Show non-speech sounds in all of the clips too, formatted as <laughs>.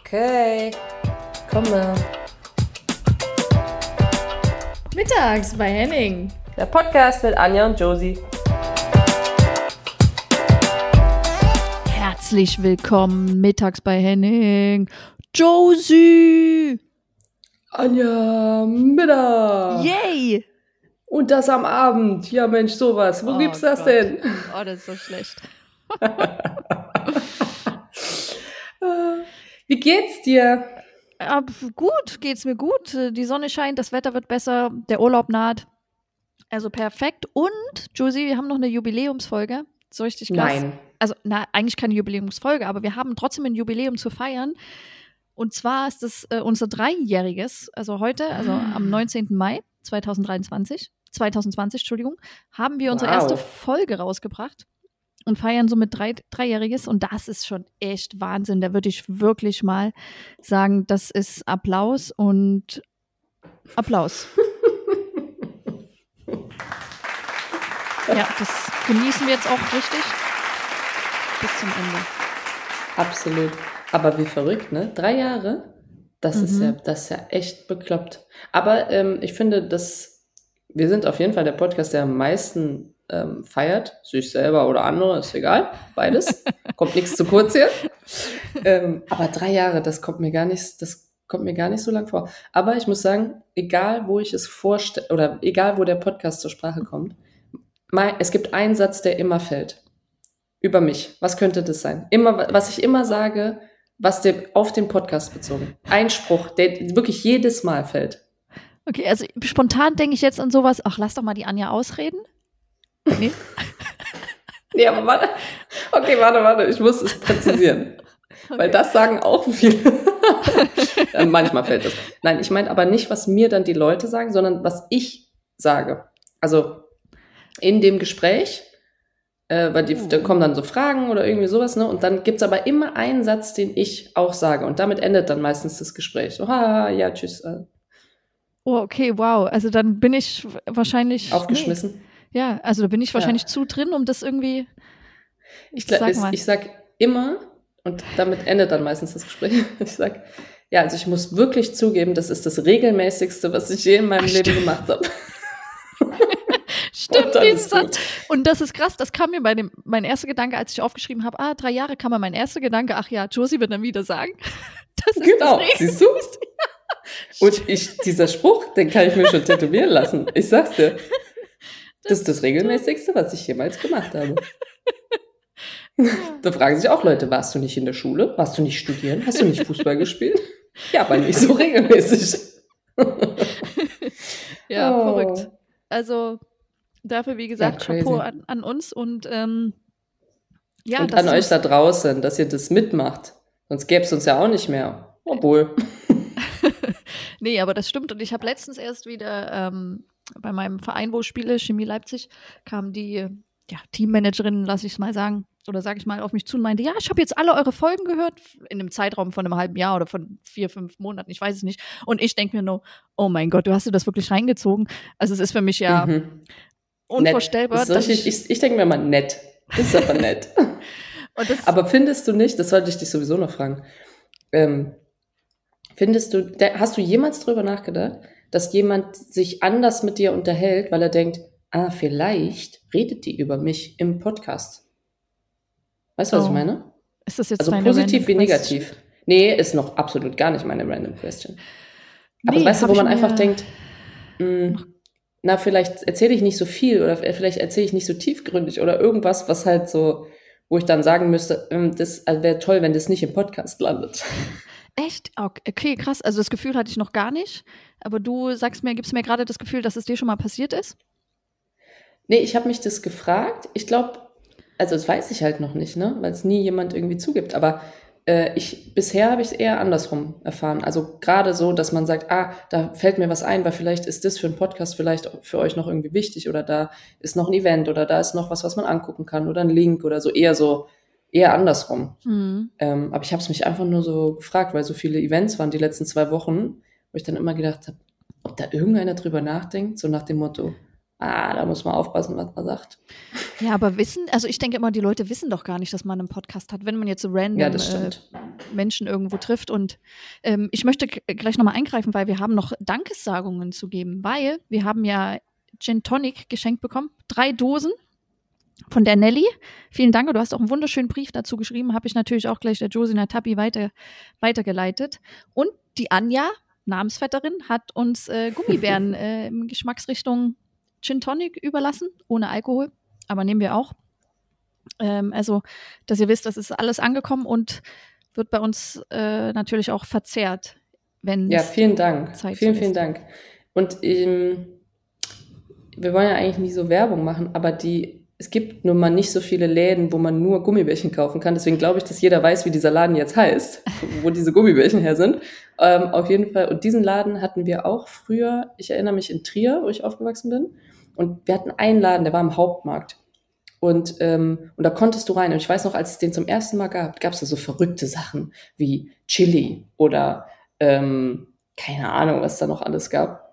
Okay, komme. Mittags bei Henning. Der Podcast mit Anja und Josie. Herzlich willkommen mittags bei Henning. Josie! Anja, Mittag. Yay! Und das am Abend. Ja, Mensch, sowas. Wo Oh gibt's das Gott. denn? Oh, das ist so schlecht. <laughs> Wie geht's dir? Aber gut, geht's mir gut. Die Sonne scheint, das Wetter wird besser, der Urlaub naht. Also perfekt. Und, Josie, wir haben noch eine Jubiläumsfolge. So richtig krass. Nein. Also, na, eigentlich keine Jubiläumsfolge, aber wir haben trotzdem ein Jubiläum zu feiern. Und zwar ist es äh, unser Dreijähriges, also heute, also Ah. am 19. Mai 2023, 2020, Entschuldigung, haben wir unsere Wow. erste Folge rausgebracht und feiern somit drei, Dreijähriges. Und das ist schon echt Wahnsinn. Da würde ich wirklich mal sagen, das ist Applaus und Applaus. ja, das genießen wir jetzt auch richtig bis zum Ende. Absolut. Aber wie verrückt, ne? Drei Jahre? Das ist Mhm. ja, das ist ja echt bekloppt. Aber ähm, ich finde, dass wir sind auf jeden Fall der Podcast, der am meisten ähm, feiert. Sich selber oder andere, ist egal. Beides. <laughs> kommt nichts zu kurz hier. Ähm, aber drei Jahre, das kommt mir gar nicht, das kommt mir gar nicht so lang vor. Aber ich muss sagen, egal wo ich es vorstelle, oder egal wo der Podcast zur Sprache kommt, mein, es gibt einen Satz, der immer fällt. Über mich. Was könnte das sein? Immer, was ich immer sage, was dem, auf den Podcast bezogen. Ein Spruch, der wirklich jedes Mal fällt. Okay, also spontan denke ich jetzt an sowas, ach, lass doch mal die Anja ausreden. Nee. Nee, aber warte. Okay, warte, warte. Ich muss es präzisieren. <laughs> Weil das sagen auch viele. <laughs> Äh, Manchmal fällt es. Nein, ich meine aber nicht, was mir dann die Leute sagen, sondern was ich sage. Also in dem Gespräch, äh, weil die, Oh. da kommen dann so Fragen oder irgendwie sowas, ne? Und dann gibt's aber immer einen Satz, den ich auch sage. Und damit endet dann meistens das Gespräch. So, ha, ja, tschüss. Äh, Oh, okay, wow. Also dann bin ich wahrscheinlich. aufgeschmissen. Nee. Ja, also da bin ich wahrscheinlich zu drin, um das irgendwie. Ich, gla- Sag ich, mal. ich sag immer, und damit endet dann meistens das Gespräch, <laughs> ich sag, ja, also ich muss wirklich zugeben, das ist das regelmäßigste, was ich je in meinem Ach, Leben stimmt. gemacht habe. <laughs> Stimmt, <laughs> Und diesen ist. Satz. Und das ist krass, das kam mir bei dem, mein erster Gedanke, als ich aufgeschrieben habe, ah, drei Jahre kam mir mein erster Gedanke, ach ja, Josie wird dann wieder sagen. Das ist Genau, das siehst du? Und ich, dieser Spruch, den kann ich mir schon tätowieren lassen. Ich sag's dir. Das ist das regelmäßigste, was ich jemals gemacht habe. <laughs> Da fragen sich auch Leute, warst du nicht in der Schule? Warst du nicht studieren? Hast du nicht Fußball <laughs> gespielt? Ja, aber nicht so regelmäßig. <laughs> Ja, Oh. verrückt. Also dafür, wie gesagt, Ja. Chapeau an, an uns und ähm, ja, und an euch da draußen, dass ihr das mitmacht. Sonst gäbe es uns ja auch nicht mehr. Obwohl. Nee, aber das stimmt. Und ich habe letztens erst wieder ähm, bei meinem Verein, wo ich spiele, Chemie Leipzig, kam die ja, Teammanagerin, lass ich es mal sagen, oder sage ich mal, auf mich zu und meinte, ja, ich habe jetzt alle eure Folgen gehört, in einem Zeitraum von einem halben Jahr oder von vier, fünf Monaten, ich weiß es nicht. Und ich denke mir nur, oh mein Gott, du hast dir das wirklich reingezogen. Also es ist für mich ja Mhm. unvorstellbar. Dass richtig, ich ich denke mir mal nett. Das ist aber nett. <laughs> <laughs> aber findest du nicht, das sollte ich dich sowieso noch fragen, ähm, findest du, hast du jemals drüber nachgedacht, dass jemand sich anders mit dir unterhält, weil er denkt, ah, vielleicht redet die über mich im Podcast? Weißt du, was Oh. ich meine? ist das jetzt Also positiv wie negativ. Nee, ist noch absolut gar nicht meine random question. Aber Nee, weißt du, wo man einfach denkt, mh, na, vielleicht erzähle ich nicht so viel oder vielleicht erzähle ich nicht so tiefgründig oder irgendwas, was halt so, wo ich dann sagen müsste, ähm, das wäre toll, wenn das nicht im Podcast landet. <laughs> Echt? Ok- Okay, krass. Also das Gefühl hatte ich noch gar nicht. Aber du sagst mir, gibst mir gerade das Gefühl, dass es dir schon mal passiert ist? Nee, ich habe mich das gefragt. Ich glaube, also das weiß ich halt noch nicht, ne, weil es nie jemand irgendwie zugibt. Aber äh, ich bisher habe ich es eher andersrum erfahren. Also gerade so, dass man sagt, ah, da fällt mir was ein, weil vielleicht ist das für einen Podcast vielleicht für euch noch irgendwie wichtig oder da ist noch ein Event oder da ist noch was, was man angucken kann oder ein Link oder so eher so eher andersrum. Hm. Ähm, aber ich habe es mich einfach nur so gefragt, weil so viele Events waren die letzten zwei Wochen, wo ich dann immer gedacht habe, ob da irgendeiner drüber nachdenkt, so nach dem Motto, ah, da muss man aufpassen, was man sagt. Ja, aber wissen, also ich denke immer, die Leute wissen doch gar nicht, dass man einen Podcast hat, wenn man jetzt so random Ja, äh. Menschen irgendwo trifft. Und ähm, ich möchte gleich nochmal eingreifen, weil wir haben noch Dankessagungen zu geben, weil wir haben ja Gin Tonic geschenkt bekommen. Drei Dosen von der Nelly. Vielen Dank. Du hast auch einen wunderschönen Brief dazu geschrieben. Habe ich natürlich auch gleich der Josina Tappi weiter, weitergeleitet. Und die Anja, Namensvetterin, hat uns äh, <laughs> Gummibären äh, in Geschmacksrichtung Gin Tonic überlassen, ohne Alkohol. Aber nehmen wir auch. Ähm, also, dass ihr wisst, das ist alles angekommen und wird bei uns äh, natürlich auch verzehrt, wenn Ja, vielen Dank. Zeit vielen, vielen. Dank. Und ähm, wir wollen ja eigentlich nie so Werbung machen, aber die, es gibt nun mal nicht so viele Läden, wo man nur Gummibärchen kaufen kann. Deswegen glaube ich, dass jeder weiß, wie dieser Laden jetzt heißt, wo diese Gummibärchen her sind. Ähm, auf jeden Fall. Und diesen Laden hatten wir auch früher, ich erinnere mich in Trier, wo ich aufgewachsen bin. Und wir hatten einen Laden, der war am Hauptmarkt. Und, ähm, und da konntest du rein. Und ich weiß noch, als es den zum ersten Mal gab, gab es da so verrückte Sachen wie Chili oder ähm, keine Ahnung, was da noch alles gab.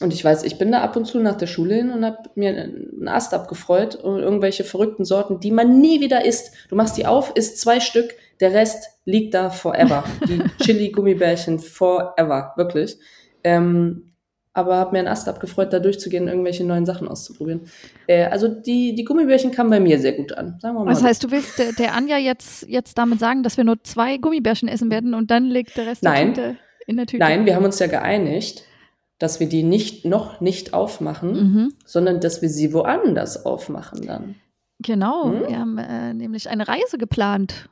Und ich weiß, ich bin da ab und zu nach der Schule hin und habe mir einen Ast abgefreut und irgendwelche verrückten Sorten, die man nie wieder isst. Du machst die auf, isst zwei Stück, der Rest liegt da forever. Die <laughs> Chili-Gummibärchen forever, wirklich. Ähm, aber habe mir einen Ast abgefreut, da durchzugehen irgendwelche neuen Sachen auszuprobieren. Äh, also die, die Gummibärchen kamen bei mir sehr gut an, sagen wir mal. Was heißt, du willst der, der Anja jetzt, jetzt damit sagen, dass wir nur zwei Gummibärchen essen werden und dann liegt der Rest Nein. der in der Tüte? Nein, wir haben uns ja geeinigt, dass wir die nicht noch nicht aufmachen, Mhm. sondern dass wir sie woanders aufmachen dann. Genau, Hm? wir haben äh, nämlich eine Reise geplant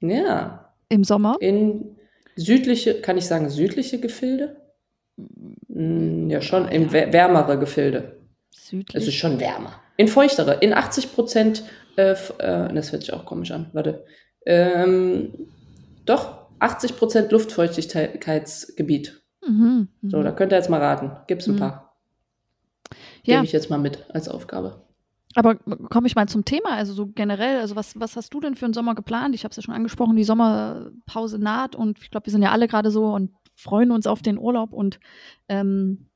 Ja, im Sommer. in südliche, kann ich sagen, südliche Gefilde? Mm, Ja, schon, in Ja. wär- wärmere Gefilde. Es ist Südlich. schon wärmer. In feuchtere, in 80 Prozent, äh, äh, das hört sich auch komisch an, warte. Ähm, doch, 80 Prozent Luftfeuchtigkeitsgebiet. Mhm. So, mhm. da könnt ihr jetzt mal raten. Gibt's ein Mhm. paar. Ja. Gebe ich jetzt mal mit als Aufgabe. Aber komme ich mal zum Thema, also so generell, also was, was hast du denn für einen Sommer geplant? Ich habe es ja schon angesprochen, die Sommerpause naht und ich glaube, wir sind ja alle gerade so und freuen uns auf den Urlaub und ähm,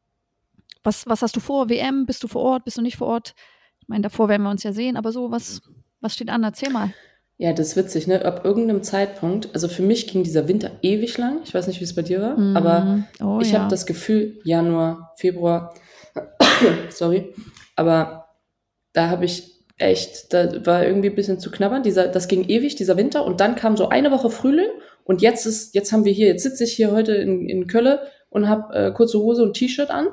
was, was hast du vor? WM? Bist du vor Ort? Bist du nicht vor Ort? Ich meine, davor werden wir uns ja sehen, aber so, was, was steht an? Erzähl mal. Ja, das ist witzig, ne? Ab irgendeinem Zeitpunkt, also für mich ging dieser Winter ewig lang. Ich weiß nicht, wie es bei dir war, aber Mhm. oh, ich ja. habe das Gefühl, Januar, Februar, <coughs> sorry, aber da habe ich echt, da war irgendwie ein bisschen zu knabbern. Dieser, das ging ewig, dieser Winter, und dann kam so eine Woche Frühling und jetzt ist, jetzt haben wir hier, jetzt sitze ich hier heute in, in Kölle und habe äh, kurze Hose und T-Shirt an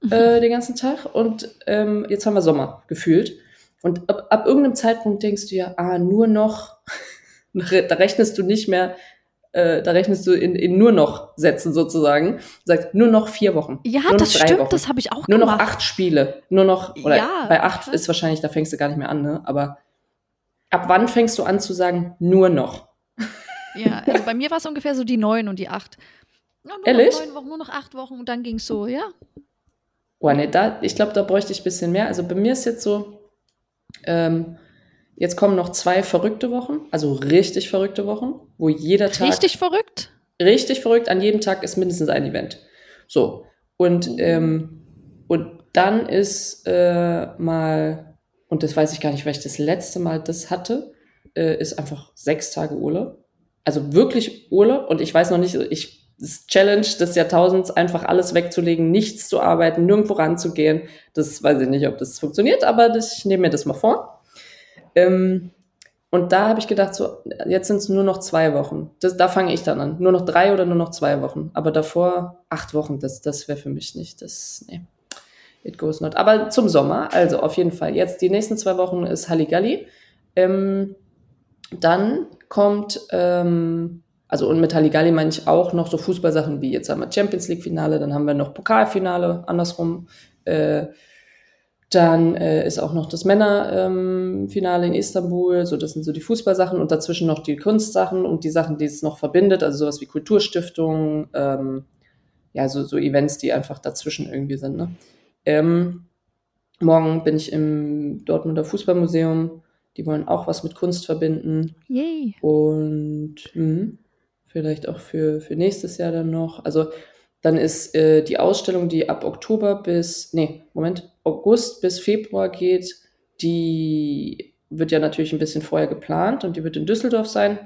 <laughs> äh, den ganzen Tag und ähm, jetzt haben wir Sommer gefühlt. Und ab, ab irgendeinem Zeitpunkt denkst du ja, ah, nur noch, <laughs> da rechnest du nicht mehr, äh, da rechnest du in, in nur noch Sätzen sozusagen. Du sagst nur noch vier Wochen. Ja, nur noch das drei stimmt, Wochen. das habe ich auch Nur noch gemacht. acht Spiele. Nur noch, oder Ja. bei acht ist wahrscheinlich, da fängst du gar nicht mehr an, ne? Aber ab wann fängst du an zu sagen, nur noch? Ja, also bei mir war es ungefähr so die neun und die acht. Ja, nur Ehrlich? noch neun Wochen, nur noch acht Wochen und dann ging es so, ja. Oh, nee, da, ich glaube, da bräuchte ich ein bisschen mehr. Also bei mir ist jetzt so, ähm, jetzt kommen noch zwei verrückte Wochen, also richtig verrückte Wochen, wo jeder Tag Richtig verrückt. richtig verrückt, an jedem Tag ist mindestens ein Event. So. Und, ähm, und dann ist äh, mal, und das weiß ich gar nicht, weil ich das letzte Mal das hatte, äh, ist einfach sechs Tage Urlaub. Also wirklich Urlaub. Und ich weiß noch nicht, ich das Challenge des Jahrtausends, einfach alles wegzulegen, nichts zu arbeiten, nirgendwo ranzugehen. Das weiß ich nicht, ob das funktioniert, aber das, ich nehme mir das mal vor. Ähm, und da habe ich gedacht, so, jetzt sind es nur noch zwei Wochen. Das, da fange ich dann an. Nur noch drei oder nur noch zwei Wochen. Aber davor acht Wochen, das, das wäre für mich nicht. Das, nee. It goes not. Aber zum Sommer, also auf jeden Fall. Jetzt die nächsten zwei Wochen ist Halligalli. Ähm, dann kommt, ähm, also und mit Halligalli meine ich auch noch so Fußballsachen wie jetzt haben wir Champions League Finale, dann haben wir noch Pokalfinale, andersrum. Äh, dann äh, ist auch noch das Männerfinale in Istanbul. So, das sind so die Fußballsachen und dazwischen noch die Kunstsachen und die Sachen, die es noch verbindet, also sowas wie Kulturstiftung, ähm, ja, so, so Events, die einfach dazwischen irgendwie sind. Ne? Ähm, morgen bin ich im Dortmunder Fußballmuseum. Die wollen auch was mit Kunst verbinden. Yay. Und mh, vielleicht auch für, für nächstes Jahr dann noch. Also dann ist äh, die Ausstellung, die ab Oktober bis, nee, Moment, August bis Februar geht, die wird ja natürlich ein bisschen vorher geplant und die wird in Düsseldorf sein.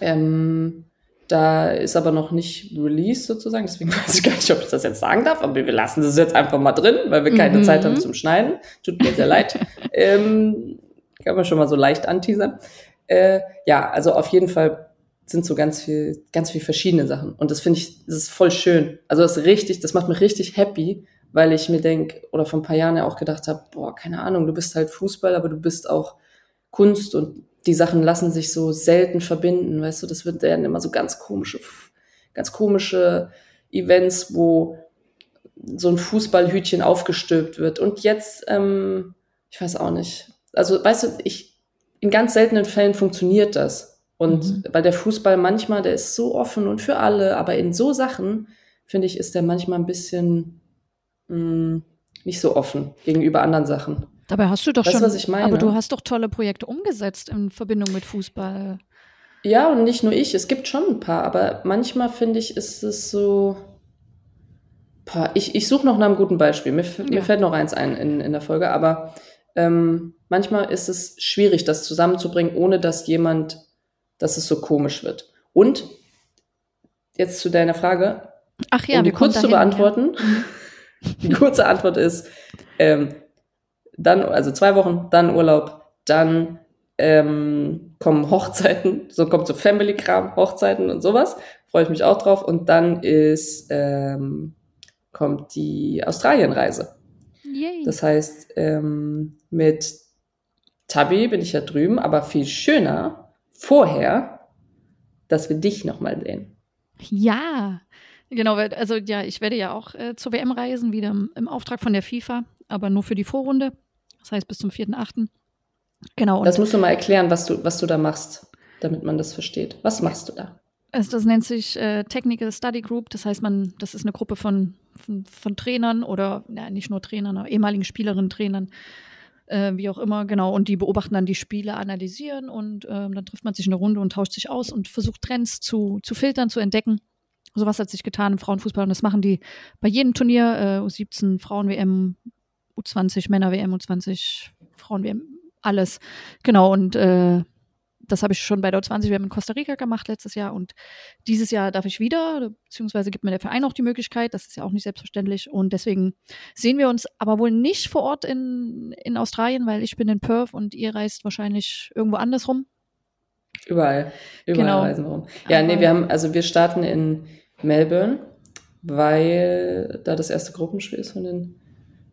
Ähm, da ist aber noch nicht released sozusagen, deswegen <laughs> weiß ich gar nicht, ob ich das jetzt sagen darf, aber wir lassen es jetzt einfach mal drin, weil wir keine mhm. Zeit haben zum Schneiden. Tut mir sehr leid. <laughs> ähm, kann man schon mal so leicht anteasern. Äh, ja, also auf jeden Fall sind so ganz viel, ganz viel verschiedene Sachen. Und das finde ich, das ist voll schön. Also das ist richtig, das macht mich richtig happy, weil ich mir denke, oder vor ein paar Jahren ja auch gedacht habe, boah, keine Ahnung, du bist halt Fußball, aber du bist auch Kunst und die Sachen lassen sich so selten verbinden, weißt du, das wird dann immer so ganz komische, ganz komische Events, wo so ein Fußballhütchen aufgestülpt wird. Und jetzt, ähm, ich weiß auch nicht. Also, weißt du, ich, in ganz seltenen Fällen funktioniert das. Und mhm. weil der Fußball manchmal, der ist so offen und für alle, aber in so Sachen, finde ich, ist der manchmal ein bisschen mh, mm, nicht so offen gegenüber anderen Sachen. Dabei hast du doch weißt, schon, was ich meine? aber du hast doch tolle Projekte umgesetzt in Verbindung mit Fußball. Ja, und nicht nur ich, es gibt schon ein paar, aber manchmal finde ich, ist es so. Ich, ich suche noch nach einem guten Beispiel. Mir, ja. mir fällt noch eins ein in, in der Folge, aber ähm, manchmal ist es schwierig, das zusammenzubringen, ohne dass jemand, dass es so komisch wird. Und jetzt zu deiner Frage, Ach ja, um die kurz zu beantworten. Ja. Mhm. Die kurze Antwort ist, ähm, dann, also zwei Wochen, dann Urlaub, dann ähm, kommen Hochzeiten, so kommt so Family-Kram, Hochzeiten und sowas. Freue ich mich auch drauf. Und dann ist, ähm, kommt die Australienreise. Yay. Das heißt, ähm, mit Tabi bin ich ja drüben, aber viel schöner vorher, dass wir dich nochmal sehen. Ja, genau. Also ja, ich werde ja auch äh, zur WM reisen, wieder im, im Auftrag von der FIFA, aber nur für die Vorrunde. Das heißt bis zum 4.8. Genau. Das musst du mal erklären, was du, was du da machst, damit man das versteht. Was machst du da? Also das nennt sich äh, Technical Study Group. Das heißt, man, das ist eine Gruppe von, von, von Trainern oder ja, nicht nur Trainern, aber ehemaligen Spielerinnen, Trainern, äh, wie auch immer, genau. Und die beobachten dann die Spiele, analysieren und äh, dann trifft man sich in eine Runde und tauscht sich aus und versucht Trends zu, zu filtern, zu entdecken. Sowas hat sich getan im Frauenfußball und das machen die bei jedem Turnier, äh, U17, Frauen-WM, U20 Männer-WM, U20 Frauen-WM, alles. Genau, und äh, das habe ich schon bei der U20 WM in Costa Rica gemacht letztes Jahr und dieses Jahr darf ich wieder, beziehungsweise gibt mir der Verein auch die Möglichkeit, das ist ja auch nicht selbstverständlich und deswegen sehen wir uns aber wohl nicht vor Ort in, in Australien, weil ich bin in Perth und ihr reist wahrscheinlich irgendwo anders rum. Überall, überall genau. reisen wir rum. Ja, aber nee, wir haben, also wir starten in Melbourne, weil da das erste Gruppenspiel ist von den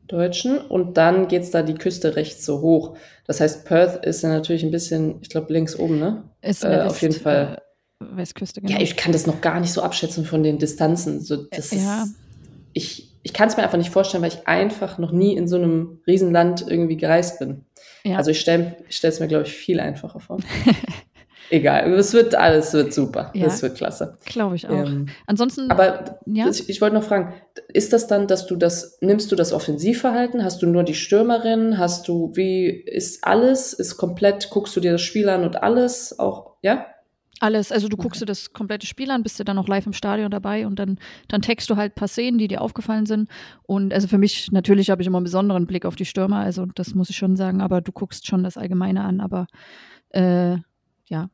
Deutschen und dann geht's da die Küste rechts so hoch. Das heißt, Perth ist ja natürlich ein bisschen, ich glaube, links oben, ne? Ist äh, auf jeden Fall. Äh, Westküste, genau. Ja, ich kann das noch gar nicht so abschätzen von den Distanzen. So, das ja. Ist, ich ich kann es mir einfach nicht vorstellen, weil ich einfach noch nie in so einem Riesenland irgendwie gereist bin. Ja. Also ich stelle es mir, glaube ich, viel einfacher vor. <laughs> Egal, es wird alles wird super. Ja, es wird klasse. Glaube ich auch. Ähm, Ansonsten. Aber ja? ich, ich wollte noch fragen, ist das dann, dass du das, nimmst du das Offensivverhalten? Hast du nur die Stürmerin? Hast du, wie ist alles? Ist komplett, guckst du dir das Spiel an und alles auch, ja? Alles, also du okay. guckst dir das komplette Spiel an, bist du dann auch live im Stadion dabei und dann, dann text du halt ein paar Szenen, die dir aufgefallen sind. Und also für mich, natürlich habe ich immer einen besonderen Blick auf die Stürmer, also das muss ich schon sagen, aber du guckst schon das Allgemeine an, aber äh, ja,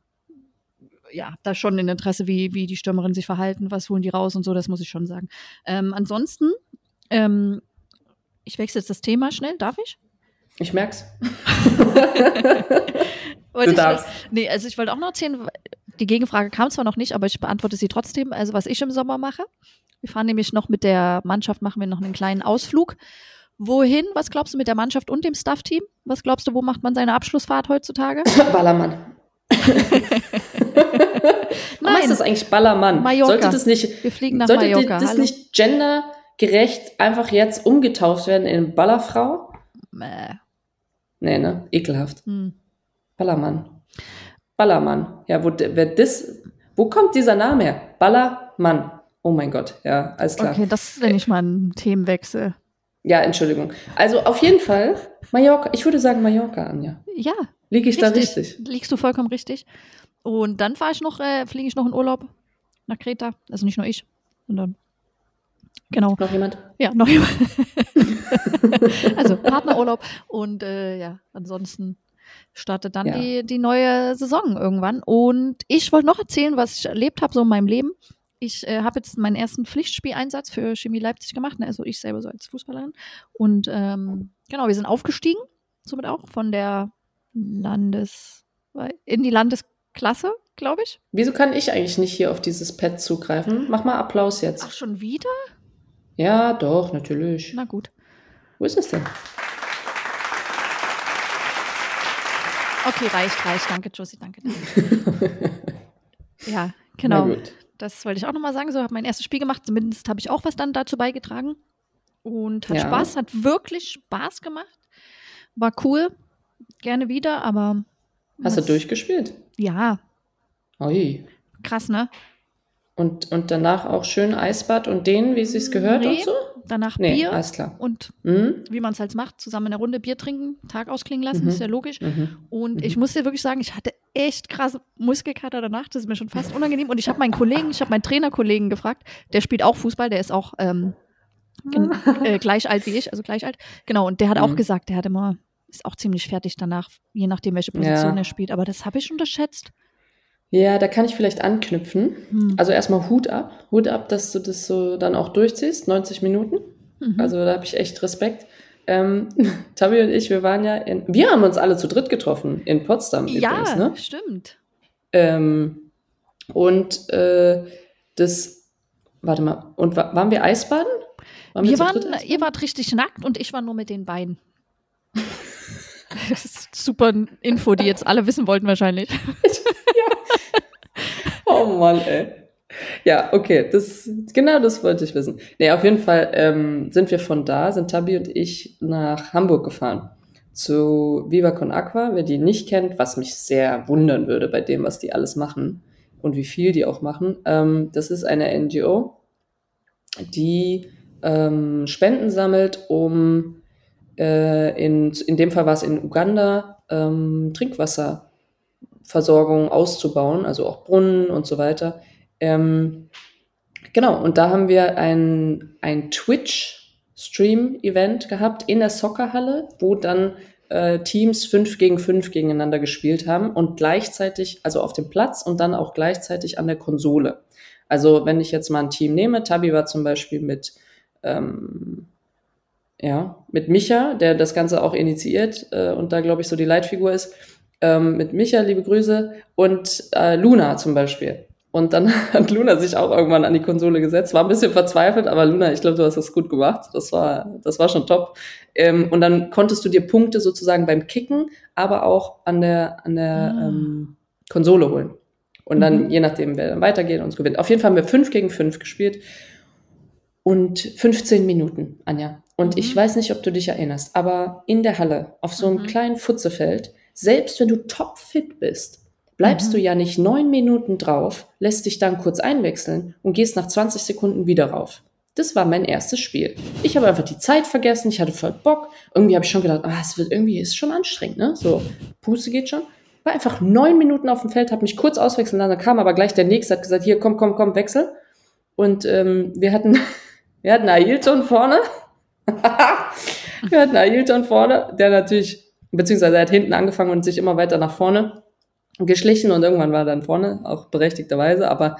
ja, da schon ein Interesse, wie, wie die Stürmerinnen sich verhalten, was holen die raus und so, das muss ich schon sagen. Ähm, ansonsten, ähm, ich wechsle jetzt das Thema schnell, darf ich? Ich merk's. <laughs> du ich, darfst. Nee, also ich wollte auch noch erzählen, die Gegenfrage kam zwar noch nicht, aber ich beantworte sie trotzdem. Also was ich im Sommer mache. Wir fahren nämlich noch mit der Mannschaft, machen wir noch einen kleinen Ausflug. Wohin? Was glaubst du mit der Mannschaft und dem Staff-Team? Was glaubst du, wo macht man seine Abschlussfahrt heutzutage? <laughs> Ballermann. <laughs> Nein. ist das eigentlich Ballermann? Mallorca. Sollte das nicht, Wir fliegen nach sollte Mallorca. das Hallo? nicht gendergerecht einfach jetzt umgetauft werden in Ballerfrau? Mäh. Nee, ne? Ekelhaft. Hm. Ballermann. Ballermann. Ja, wo, wer das, wo kommt dieser Name her? Ballermann. Oh mein Gott, ja, alles klar. Okay, das ist ja nicht mal ein Themenwechsel. Ja, Entschuldigung. Also auf jeden Fall Mallorca. Ich würde sagen Mallorca, Anja. Ja, Liege ich richtig. da richtig? Liegst du vollkommen richtig. Und dann fahre ich noch, äh, fliege ich noch in Urlaub nach Kreta. Also nicht nur ich, sondern Genau. Noch jemand? Ja, noch jemand. <laughs> also Partnerurlaub und äh, ja, ansonsten startet dann Ja. die, die neue Saison irgendwann. Und ich wollte noch erzählen, was ich erlebt habe so in meinem Leben. Ich äh, habe jetzt meinen ersten Pflichtspieleinsatz für Chemie Leipzig gemacht, ne? also ich selber so als Fußballerin. Und ähm, genau, wir sind aufgestiegen, somit auch von der Landes in die Landesklasse, glaube ich. Wieso kann ich eigentlich nicht hier auf dieses Pad zugreifen? Mach mal Applaus Ach, jetzt. schon wieder? Ja, doch, natürlich. Na gut. Wo ist es denn? Okay, reicht, reicht. Danke, Josie, danke. danke. <laughs> ja, genau. Das wollte ich auch nochmal sagen. So, habe mein erstes Spiel gemacht. Zumindest habe ich auch was dann dazu beigetragen. Und hat Ja. Spaß, hat wirklich Spaß gemacht. War cool. Gerne wieder, aber. Hast du durchgespielt? Ja, Ui. krass, ne? Und, und danach auch schön Eisbad und dehnen, wie es sich gehört Nee. und so? Danach Nee, Bier alles klar. und Mhm. wie man es halt macht, zusammen in der Runde Bier trinken, Tag ausklingen lassen, Mhm. ist ja logisch. Mhm. Und Mhm. ich muss dir wirklich sagen, ich hatte echt krass Muskelkater danach. Das ist mir schon fast unangenehm. Und ich habe meinen Kollegen, ich habe meinen Trainerkollegen gefragt, der spielt auch Fußball, der ist auch ähm, <laughs> äh, gleich alt wie ich, also gleich alt. Genau, und der hat auch Mhm. gesagt, der hat immer, ist auch ziemlich fertig danach, je nachdem, welche Position Ja. er spielt. Aber das habe ich unterschätzt. Ja, da kann ich vielleicht anknüpfen. Hm. Also erstmal Hut ab. Hut ab, dass du das so dann auch durchziehst, 90 Minuten. Mhm. Also da habe ich echt Respekt. Ähm, <laughs> Tabi und ich, wir waren ja in, wir haben uns alle zu dritt getroffen in Potsdam ja, übrigens, ne? stimmt. Ähm, und äh, das, warte mal, und wa waren wir Eisbaden? Wir zu waren, ihr wart richtig nackt und ich war nur mit den beiden. <laughs> <laughs> Das ist super Info, die jetzt alle wissen wollten wahrscheinlich. <laughs> Oh Mann, ey. Ja, okay, das, genau das wollte ich wissen. Nee, auf jeden Fall ähm, sind wir von da, sind Tabi und ich nach Hamburg gefahren. Zu Viva Con Aqua, wer die nicht kennt, was mich sehr wundern würde bei dem, was die alles machen und wie viel die auch machen. Ähm, das ist eine NGO, die ähm, Spenden sammelt, um äh, in, in dem Fall war es in Uganda, ähm, Trinkwasserversorgung auszubauen, also auch Brunnen und so weiter. Ähm, genau, und da haben wir ein, ein Twitch-Stream-Event gehabt in der Soccerhalle, wo dann äh, Teams fünf gegen fünf gegeneinander gespielt haben und gleichzeitig, also auf dem Platz und dann auch gleichzeitig an der Konsole. Also wenn ich jetzt mal ein Team nehme, Tabi war zum Beispiel mit, ähm, ja, mit Micha, der das Ganze auch initiiert äh, und da, glaube ich, so die Leitfigur ist, ähm, mit Micha, liebe Grüße, und äh, Luna zum Beispiel. Und dann <laughs> hat Luna sich auch irgendwann an die Konsole gesetzt, war ein bisschen verzweifelt, aber Luna, ich glaube, du hast das gut gemacht. Das war, das war schon top. Ähm, und dann konntest du dir Punkte sozusagen beim Kicken, aber auch an der, an der Ah. ähm, Konsole holen. Und dann, Mhm. je nachdem, wer dann weitergeht, uns gewinnt. Auf jeden Fall haben wir fünf gegen fünf gespielt. Und 15 Minuten, Anja. Und Mhm. ich weiß nicht, ob du dich erinnerst, aber in der Halle, auf so einem Mhm. kleinen Futzefeld, selbst wenn du topfit bist, bleibst Mhm. du ja nicht neun Minuten drauf, lässt dich dann kurz einwechseln und gehst nach 20 Sekunden wieder rauf. Das war mein erstes Spiel. Ich habe einfach die Zeit vergessen, ich hatte voll Bock. Irgendwie habe ich schon gedacht, ah, es wird irgendwie, ist schon anstrengend, ne? So, Puste geht schon. War einfach neun Minuten auf dem Feld, habe mich kurz auswechseln lassen, dann kam aber gleich der Nächste, hat gesagt, hier, komm, komm, komm, wechsel. Und ähm, wir hatten, wir hatten Ailton vorne. <laughs> wir hatten Ailton vorne, der natürlich, beziehungsweise er hat hinten angefangen und sich immer weiter nach vorne geschlichen und irgendwann war er dann vorne, auch berechtigterweise, aber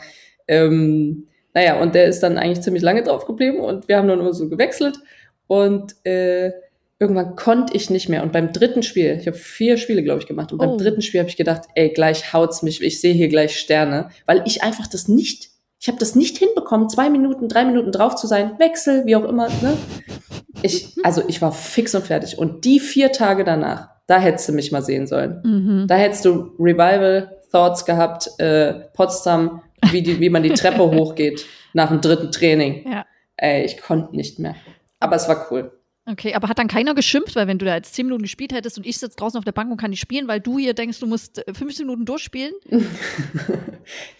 ähm, naja, und der ist dann eigentlich ziemlich lange drauf geblieben und wir haben dann immer so gewechselt und äh, irgendwann konnte ich nicht mehr. Und beim dritten Spiel, ich habe vier Spiele, glaube ich, gemacht, und beim Oh. dritten Spiel habe ich gedacht, ey, gleich haut's mich, ich sehe hier gleich Sterne, weil ich einfach das nicht, ich habe das nicht hinbekommen, zwei Minuten, drei Minuten drauf zu sein, Wechsel, wie auch immer, ne? Ich, also ich war fix und fertig. Und die vier Tage danach, da hättest du mich mal sehen sollen. Mhm. Da hättest du Revival Thoughts gehabt, äh, Potsdam, wie, die, wie man die Treppe <laughs> hochgeht nach dem dritten Training. Ja. Ey, ich konnte nicht mehr. Aber es war cool. Okay, aber hat dann keiner geschimpft, weil wenn du da jetzt 10 Minuten gespielt hättest und ich sitze draußen auf der Bank und kann nicht spielen, weil du hier denkst, du musst äh, 15 Minuten durchspielen? <laughs>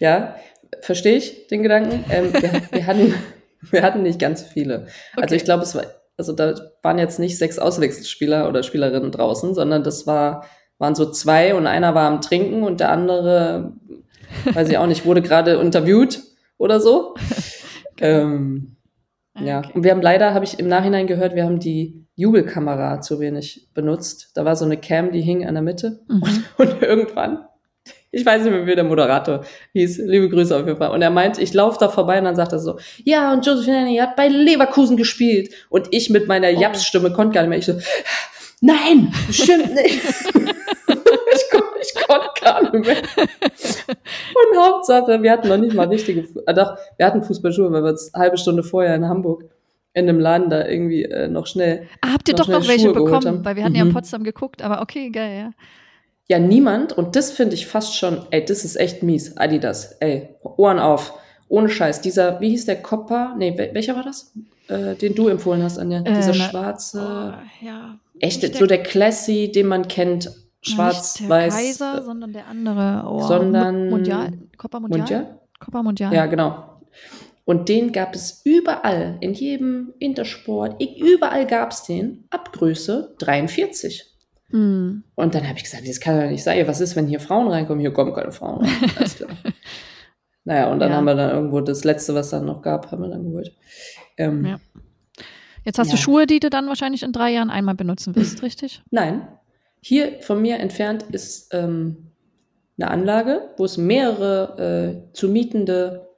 ja, verstehe ich den Gedanken. Ähm, wir, wir, hatten, <laughs> wir hatten nicht ganz viele. Also Okay. ich glaube, es war, also da waren jetzt nicht sechs Auswechselspieler oder Spielerinnen draußen, sondern das war, waren so zwei und einer war am Trinken und der andere, weiß ich auch nicht, wurde gerade interviewt oder so. <laughs> Ähm, Ja, Okay. und wir haben leider, habe ich im Nachhinein gehört, wir haben die Jubelkamera zu wenig benutzt. Da war so eine Cam, die hing an der Mitte. Mhm. Und irgendwann, ich weiß nicht mehr, wie der Moderator hieß, liebe Grüße auf jeden Fall. Und er meint, ich laufe da vorbei und dann sagt er so, ja, und Josephine Henning hat bei Leverkusen gespielt. Und ich mit meiner Oh. Japs-Stimme konnte gar nicht mehr. Ich so, nein, bestimmt nicht. <laughs> ich, kon, ich konnte gar nicht mehr. Und Hauptsache, wir hatten noch nicht mal richtige, ah, doch, wir hatten Fußballschuhe, weil wir uns eine halbe Stunde vorher in Hamburg in einem Laden da irgendwie äh, noch schnell Ah, habt ihr Noch doch noch welche Schuhe bekommen, weil wir hatten ja in Mhm. Potsdam geguckt, aber okay, geil, ja. Ja, niemand. Und das finde ich fast schon, ey, das ist echt mies. Adidas, ey, Ohren auf. Ohne Scheiß. Dieser, wie hieß der Copper? Nee, wel- welcher war das? Äh, den du empfohlen hast, Anja. Äh, Dieser na- schwarze, Oh, ja. echt, nicht so der Classy, den man kennt. Nicht der Schwarz-Weiß. Kaiser, sondern der andere. Oh, sondern- Mundial. Copa Mundial? Mundial? Copa Mundial. Ja, genau. Und den gab es überall, in jedem Intersport, überall gab es den, ab Größe 43. Hm. Und dann habe ich gesagt, das kann ja nicht sein. Was ist, wenn hier Frauen reinkommen? Hier kommen keine Frauen rein. <laughs> Alles klar. naja, und dann Ja. haben wir dann irgendwo das Letzte, was dann noch gab, haben wir dann geholt. Ähm, Ja. Jetzt hast du Ja. Schuhe, die du dann wahrscheinlich in drei Jahren einmal benutzen wirst, richtig? Nein, hier von mir entfernt ist ähm, eine Anlage, wo es mehrere äh, zu mietende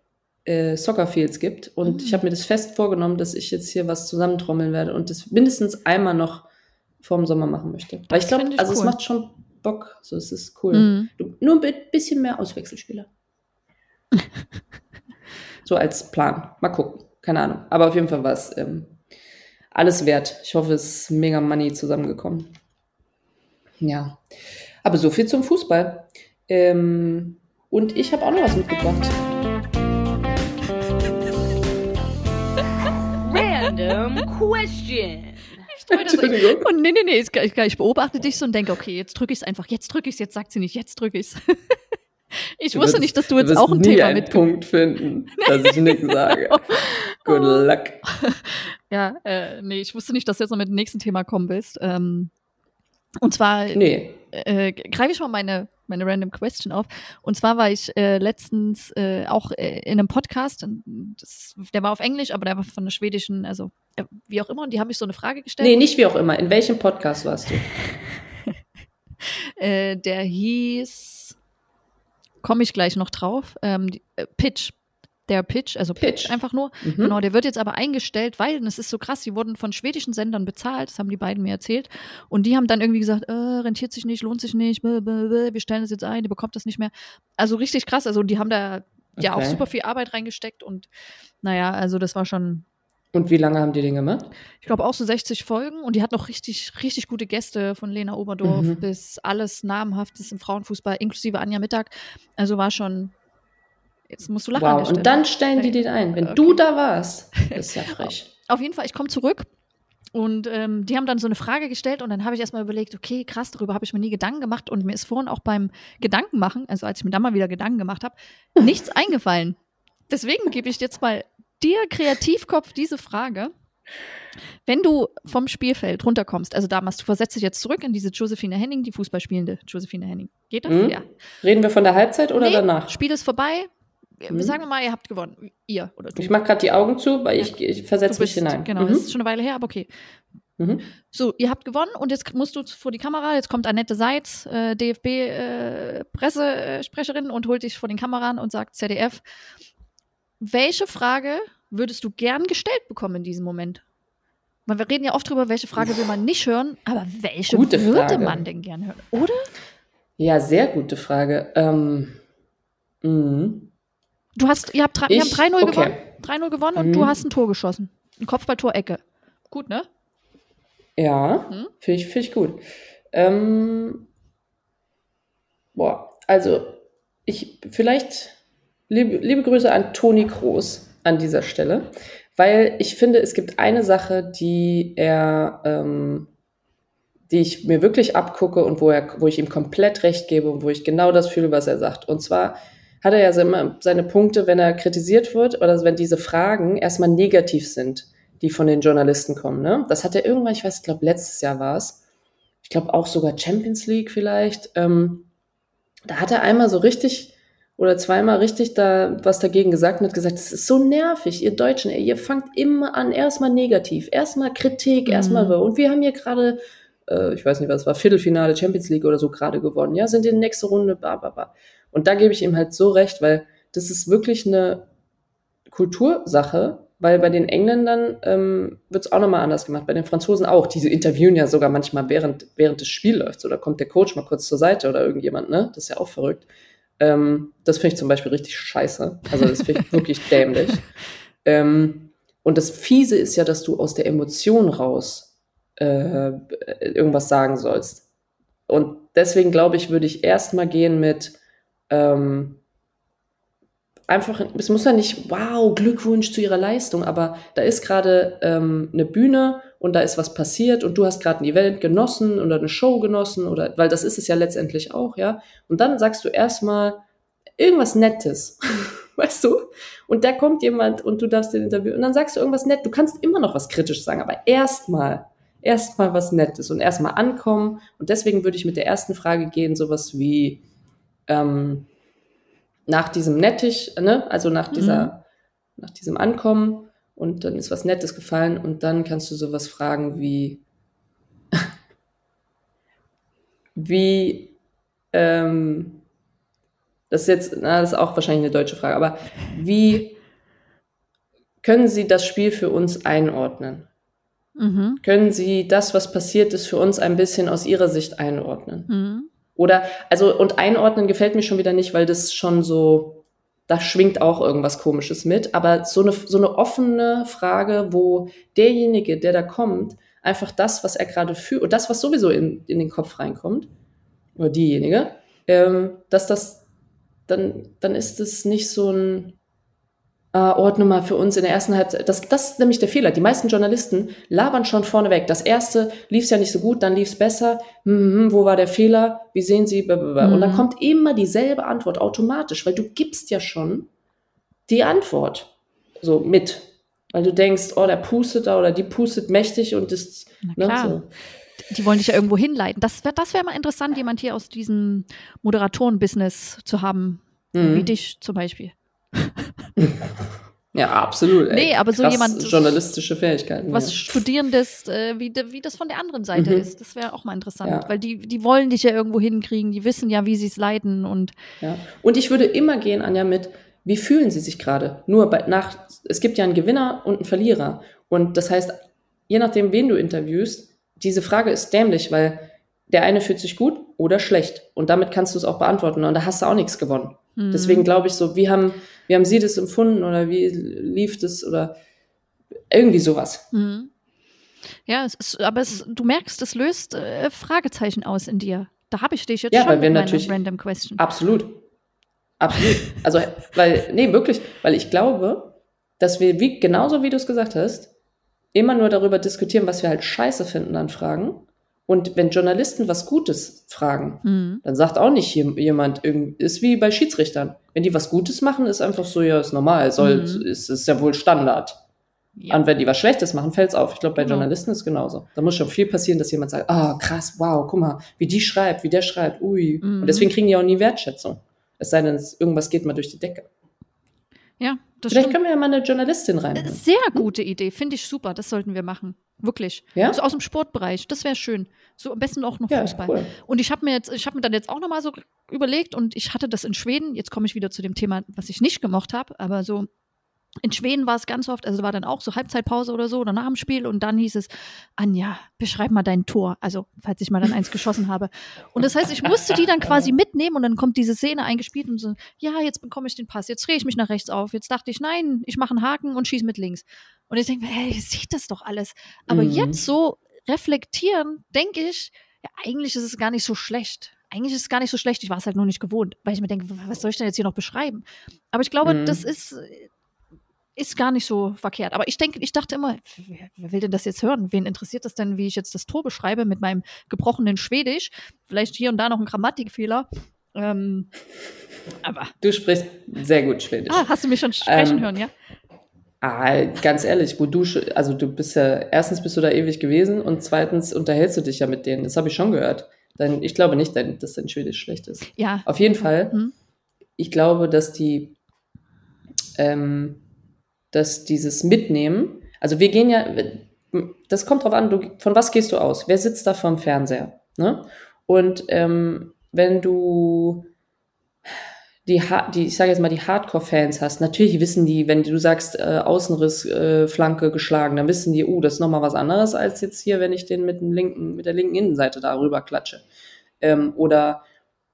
äh, Soccerfields gibt. Und Mhm. ich habe mir das fest vorgenommen, dass ich jetzt hier was zusammentrommeln werde und das mindestens einmal noch vorm Sommer machen möchte. Weil ich glaube, also es cool. macht schon Bock. So, es ist cool. Mhm. Du, nur ein bi- bisschen mehr Auswechselspieler. <laughs> so als Plan. Mal gucken. Keine Ahnung. Aber auf jeden Fall war es ähm, alles wert. Ich hoffe, es ist mega Money zusammengekommen. Ja. Aber so viel zum Fußball. Ähm, und ich habe auch noch was mitgebracht. Random question. Entschuldigung. Und nee, nee, nee, geil. ich beobachte dich so und denke, okay, jetzt drücke ich es einfach, jetzt drücke ich es, jetzt sagt sie nicht, jetzt drücke ich es. <laughs> Ich Du wusste wirst- nicht, dass du jetzt auch ein nie Thema einen mit. Punkt finden, dass ich nichts sage. <laughs> Good luck. <laughs> Ja, äh, nee, ich wusste nicht, dass du jetzt noch mit dem nächsten Thema kommen willst. Ähm, und zwar Nee. äh, greife ich mal meine, meine random Question auf. Und zwar war ich äh, letztens äh, auch äh, in einem Podcast, das, der war auf Englisch, aber der war von einer schwedischen, also äh, wie auch immer, und die haben mich so eine Frage gestellt. Nee, nicht wie auch immer. In welchem Podcast warst du? <laughs> Äh, der hieß, komme ich gleich noch drauf, ähm, äh, Pitch. Der Pitch, also Pitch, Pitch. einfach nur. Mhm. Genau, der wird jetzt aber eingestellt, weil, und es ist so krass, die wurden von schwedischen Sendern bezahlt, das haben die beiden mir erzählt. Und die haben dann irgendwie gesagt, äh, rentiert sich nicht, lohnt sich nicht, bäh, wir stellen das jetzt ein, die bekommt das nicht mehr. Also richtig krass, also die haben da ja auch super viel Arbeit reingesteckt und naja, also das war schon, Und wie lange haben die den gemacht? ich glaube auch so 60 Folgen und die hat noch richtig, richtig gute Gäste von Lena Oberdorf Mhm. bis alles Namhaftes im Frauenfußball, inklusive Anja Mittag. Also war schon, jetzt musst du lachen. Wow. Und dann stellen die den ein. Wenn Okay. du da warst, das <laughs> ist ja frech. Auf jeden Fall, ich komme zurück und ähm, die haben dann so eine Frage gestellt und dann habe ich erstmal überlegt, okay, krass, darüber habe ich mir nie Gedanken gemacht und mir ist vorhin auch beim Gedankenmachen, also als ich mir dann mal wieder Gedanken gemacht habe, nichts <laughs> eingefallen. Deswegen gebe ich jetzt mal dir, Kreativkopf, diese Frage. Wenn du vom Spielfeld runterkommst, also damals, du versetzt dich jetzt zurück in diese Josephine Henning, die Fußballspielende Josephine Henning. Geht das? Mhm. Ja. Reden wir von der Halbzeit oder Nee, danach? Spiel ist vorbei. Mhm. Sagen wir mal, ihr habt gewonnen. Ihr oder du. Ich mache gerade die Augen zu, weil ich, ich Du versetze mich hinein. Genau, Mhm. das ist schon eine Weile her, aber okay. Mhm. So, ihr habt gewonnen und jetzt musst du vor die Kamera. Jetzt kommt Annette Seitz, äh, DFB-Pressesprecherin, und holt dich vor den Kameran und sagt ZDF. Welche Frage würdest du gern gestellt bekommen in diesem Moment? Weil wir reden ja oft drüber, welche Frage will man nicht hören, aber welche Gute würde Frage. man denn gern hören? Oder? Ja, sehr gute Frage. Ähm, mhm. Du hast, ihr habt, drei- ihr habt Ich- 3-0 okay. gewonnen, 3-0 gewonnen und Mhm. du hast ein Tor geschossen. Ein Kopfballtor-Ecke. Gut, ne? Ja, Hm? finde ich, find ich gut. Ähm, boah, also ich vielleicht liebe, liebe Grüße an Toni Kroos an dieser Stelle, weil ich finde, es gibt eine Sache, die er, ähm, die ich mir wirklich abgucke und wo, er, wo ich ihm komplett recht gebe und wo ich genau das fühle, was er sagt. Und zwar hat er ja so immer seine Punkte, wenn er kritisiert wird oder wenn diese Fragen erstmal negativ sind, die von den Journalisten kommen. Ne? Das hat er irgendwann, ich weiß, ich glaube, letztes Jahr war es. Ich glaube auch sogar Champions League vielleicht. Ähm, da hat er einmal so richtig oder zweimal richtig da was dagegen gesagt und hat gesagt, das ist so nervig, ihr Deutschen, ihr fangt immer an, erstmal negativ, erstmal Kritik, Mhm. erstmal und wir haben hier gerade, äh, ich weiß nicht, was war, Viertelfinale Champions League oder so gerade gewonnen, ja, sind in die nächste Runde, bla bla bla. Und da gebe ich ihm halt so recht, weil das ist wirklich eine Kultursache, weil bei den Engländern ähm, wird es auch nochmal anders gemacht, bei den Franzosen auch. Diese interviewen ja sogar manchmal während, während des Spiels läuft. Oder kommt der Coach mal kurz zur Seite oder irgendjemand, ne? Das ist ja auch verrückt. Ähm, das finde ich zum Beispiel richtig scheiße. Also das finde ich wirklich <laughs> dämlich. Ähm, und das Fiese ist ja, dass du aus der Emotion raus äh, irgendwas sagen sollst. Und deswegen glaube ich, würde ich erstmal gehen mit ähm, einfach, es muss ja nicht, wow, Glückwunsch zu ihrer Leistung, aber da ist gerade ähm, eine Bühne und da ist was passiert und du hast gerade ein Event genossen oder eine Show genossen oder, weil das ist es ja letztendlich auch, ja. Und dann sagst du erstmal irgendwas Nettes, <laughs> weißt du? Und da kommt jemand und du darfst den Interview und dann sagst du irgendwas nett. Du kannst immer noch was kritisch sagen, aber erstmal, erstmal was Nettes und erstmal ankommen. Und deswegen würde ich mit der ersten Frage gehen, sowas wie, ähm, nach diesem Nettich, ne, also nach dieser, Mhm. nach diesem Ankommen und dann ist was Nettes gefallen und dann kannst du sowas fragen wie, <laughs> wie, ähm, das ist jetzt, na, das ist auch wahrscheinlich eine deutsche Frage, aber wie können Sie das Spiel für uns einordnen? Mhm. Können Sie das, was passiert ist, für uns ein bisschen aus Ihrer Sicht einordnen? Mhm. Oder, also, und einordnen gefällt mir schon wieder nicht, weil das schon so, da schwingt auch irgendwas Komisches mit. Aber so eine, so eine offene Frage, wo derjenige, der da kommt, einfach das, was er gerade fühlt, und das, was sowieso in, in den Kopf reinkommt, oder diejenige, ähm, dass das, dann, dann ist es nicht so ein, äh, ordne mal für uns in der ersten Halbzeit. Das, das ist nämlich der Fehler. Die meisten Journalisten labern schon vorneweg. Das erste lief es ja nicht so gut, dann lief es besser. Hm, wo war der Fehler? Wie sehen Sie? Blablabla. Und dann Mhm. kommt immer dieselbe Antwort automatisch, weil du gibst ja schon die Antwort so mit. Weil du denkst, oh, der pustet da oder die pustet mächtig und ist Na ne, klar. so. Die wollen dich ja irgendwo hinleiten. Das wäre das wär mal interessant, jemand hier aus diesem Moderatoren-Business zu haben. Wie Mhm. dich zum Beispiel. Ja, absolut. Ey. Nee, aber so Krass jemand- journalistische Fähigkeiten. was ja. Studierendes, äh, wie, de, wie das von der anderen Seite Mhm. ist. Das wäre auch mal interessant, Ja. weil die, die wollen dich ja irgendwo hinkriegen, die wissen ja, wie sie es leiten und Ja. Und ich würde immer gehen, Anja, mit, wie fühlen Sie sich gerade? Nur bei, nach, es gibt ja einen Gewinner und einen Verlierer. Und das heißt, je nachdem, wen du interviewst, diese Frage ist dämlich, weil der eine fühlt sich gut oder schlecht. Und damit kannst du es auch beantworten. Und da hast du auch nichts gewonnen. Deswegen glaube ich so, wie haben, wie haben Sie das empfunden oder wie lief das oder irgendwie sowas. Mhm. Ja, es ist, aber es, du merkst, es löst äh, Fragezeichen aus in dir. Da habe ich dich jetzt Ja, schon weil wir natürlich- Random Question. Absolut. Absolut. Also, weil, nee, wirklich, weil ich glaube, dass wir, wie, genauso wie du es gesagt hast, immer nur darüber diskutieren, was wir halt scheiße finden an Fragen. Und wenn Journalisten was Gutes fragen, Mhm. dann sagt auch nicht jemand, ist wie bei Schiedsrichtern. Wenn die was Gutes machen, ist einfach so, ja, ist normal, soll, Mhm. ist, ist ja wohl Standard. Ja. Und wenn die was Schlechtes machen, fällt es auf. Ich glaube, bei Genau. Journalisten ist es genauso. Da muss schon viel passieren, dass jemand sagt, ah, krass, wow, guck mal, wie die schreibt, wie der schreibt, ui. Mhm. Und deswegen kriegen die auch nie Wertschätzung. Es sei denn, irgendwas geht mal durch die Decke. ja, das Vielleicht stimmt. können wir ja mal eine Journalistin reinholen. Sehr gute Idee, finde ich super. Das sollten wir machen. Wirklich. Ja? So aus dem Sportbereich, das wäre schön. So am besten auch noch Ja, Fußball. cool. Und ich habe mir jetzt, ich habe mir dann jetzt auch noch mal so überlegt und ich hatte das in Schweden. Jetzt komme ich wieder zu dem Thema, was ich nicht gemocht habe, aber so in Schweden war es ganz oft, also war dann auch so Halbzeitpause oder so oder nach dem Spiel und dann hieß es, Anja, beschreib mal dein Tor. Also, falls ich mal dann eins geschossen habe. Und das heißt, ich musste die dann quasi mitnehmen und dann kommt diese Szene eingespielt und so, ja, jetzt bekomme ich den Pass, jetzt drehe ich mich nach rechts auf. Jetzt dachte ich, nein, ich mache einen Haken und schieße mit links. Und ich denke mir, hey, ihr seht das doch alles. Aber Mhm. jetzt so reflektieren, denke ich, ja, eigentlich ist es gar nicht so schlecht. Eigentlich ist es gar nicht so schlecht. Ich war es halt nur nicht gewohnt, weil ich mir denke, was soll ich denn jetzt hier noch beschreiben? Aber ich glaube, Mhm. das ist, ist gar nicht so verkehrt. Aber ich denke, ich dachte immer, wer, wer will denn das jetzt hören? Wen interessiert das denn, wie ich jetzt das Tor beschreibe mit meinem gebrochenen Schwedisch? Vielleicht hier und da noch ein Grammatikfehler. Ähm, aber, Du sprichst sehr gut Schwedisch. ah, hast du mich schon sprechen Ähm, hören, ja? Ah, ganz ehrlich, wo du, also du bist ja, erstens bist du da ewig gewesen und zweitens unterhältst du dich ja mit denen. Das habe ich schon gehört. Dein, ich glaube nicht, dass dein Schwedisch schlecht ist. Ja. Auf jeden Fall Hm? ich glaube, dass die, ähm, dass dieses Mitnehmen, also wir gehen ja, das kommt drauf an, du, von was gehst du aus? Wer sitzt da vorm Fernseher? Ne? Und ähm, wenn du die, die ich sage jetzt mal, die Hardcore-Fans hast, natürlich wissen die, wenn du sagst, äh, Außenriss, äh, Flanke geschlagen, dann wissen die, uh, das ist nochmal was anderes als jetzt hier, wenn ich den mit dem linken, mit der linken Innenseite darüber klatsche. Ähm, oder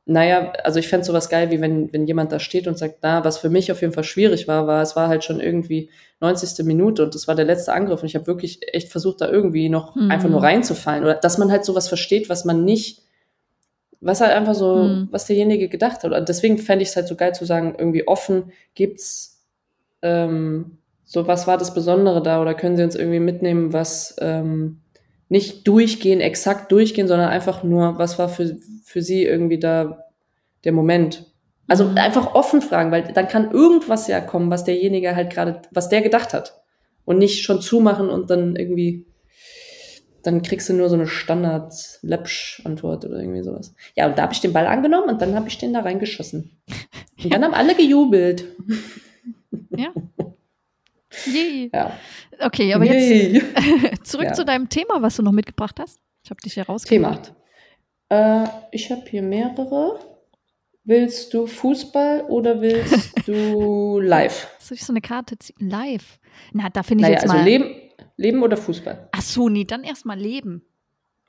naja, also ich fände sowas geil, wie wenn, wenn jemand da steht und sagt, na, was für mich auf jeden Fall schwierig war, war, es war halt schon irgendwie 90. Minute und das war der letzte Angriff und ich habe wirklich echt versucht, da irgendwie noch mhm. einfach nur reinzufallen. Oder dass man halt sowas versteht, was man nicht, was halt einfach so, mhm. was derjenige gedacht hat. Und deswegen fände ich es halt so geil zu sagen, irgendwie offen gibt's ähm, so, was war das Besondere da oder können Sie uns irgendwie mitnehmen, was ähm, nicht durchgehen, exakt durchgehen, sondern einfach nur, was war für, für sie irgendwie da der Moment. Also einfach offen fragen, weil dann kann irgendwas ja kommen, was derjenige halt gerade, was der gedacht hat. Und nicht schon zumachen und dann irgendwie, dann kriegst du nur so eine Standard-Läppsch-Antwort oder irgendwie sowas. Ja, und da habe ich den Ball angenommen und dann habe ich den da reingeschossen. Und dann haben alle gejubelt. <laughs> Ja. Yay. Ja. Okay, aber Yay. jetzt <laughs> zurück ja. zu deinem Thema, was du noch mitgebracht hast. Ich habe dich herausgebracht. Thema. Äh, ich habe hier mehrere. Willst du Fußball oder willst <laughs> du live? Soll ich so eine Karte ziehen? Live? Na, da finde ich naja, jetzt also Leben, Leben oder Fußball? Ach so, nee, dann erstmal Leben.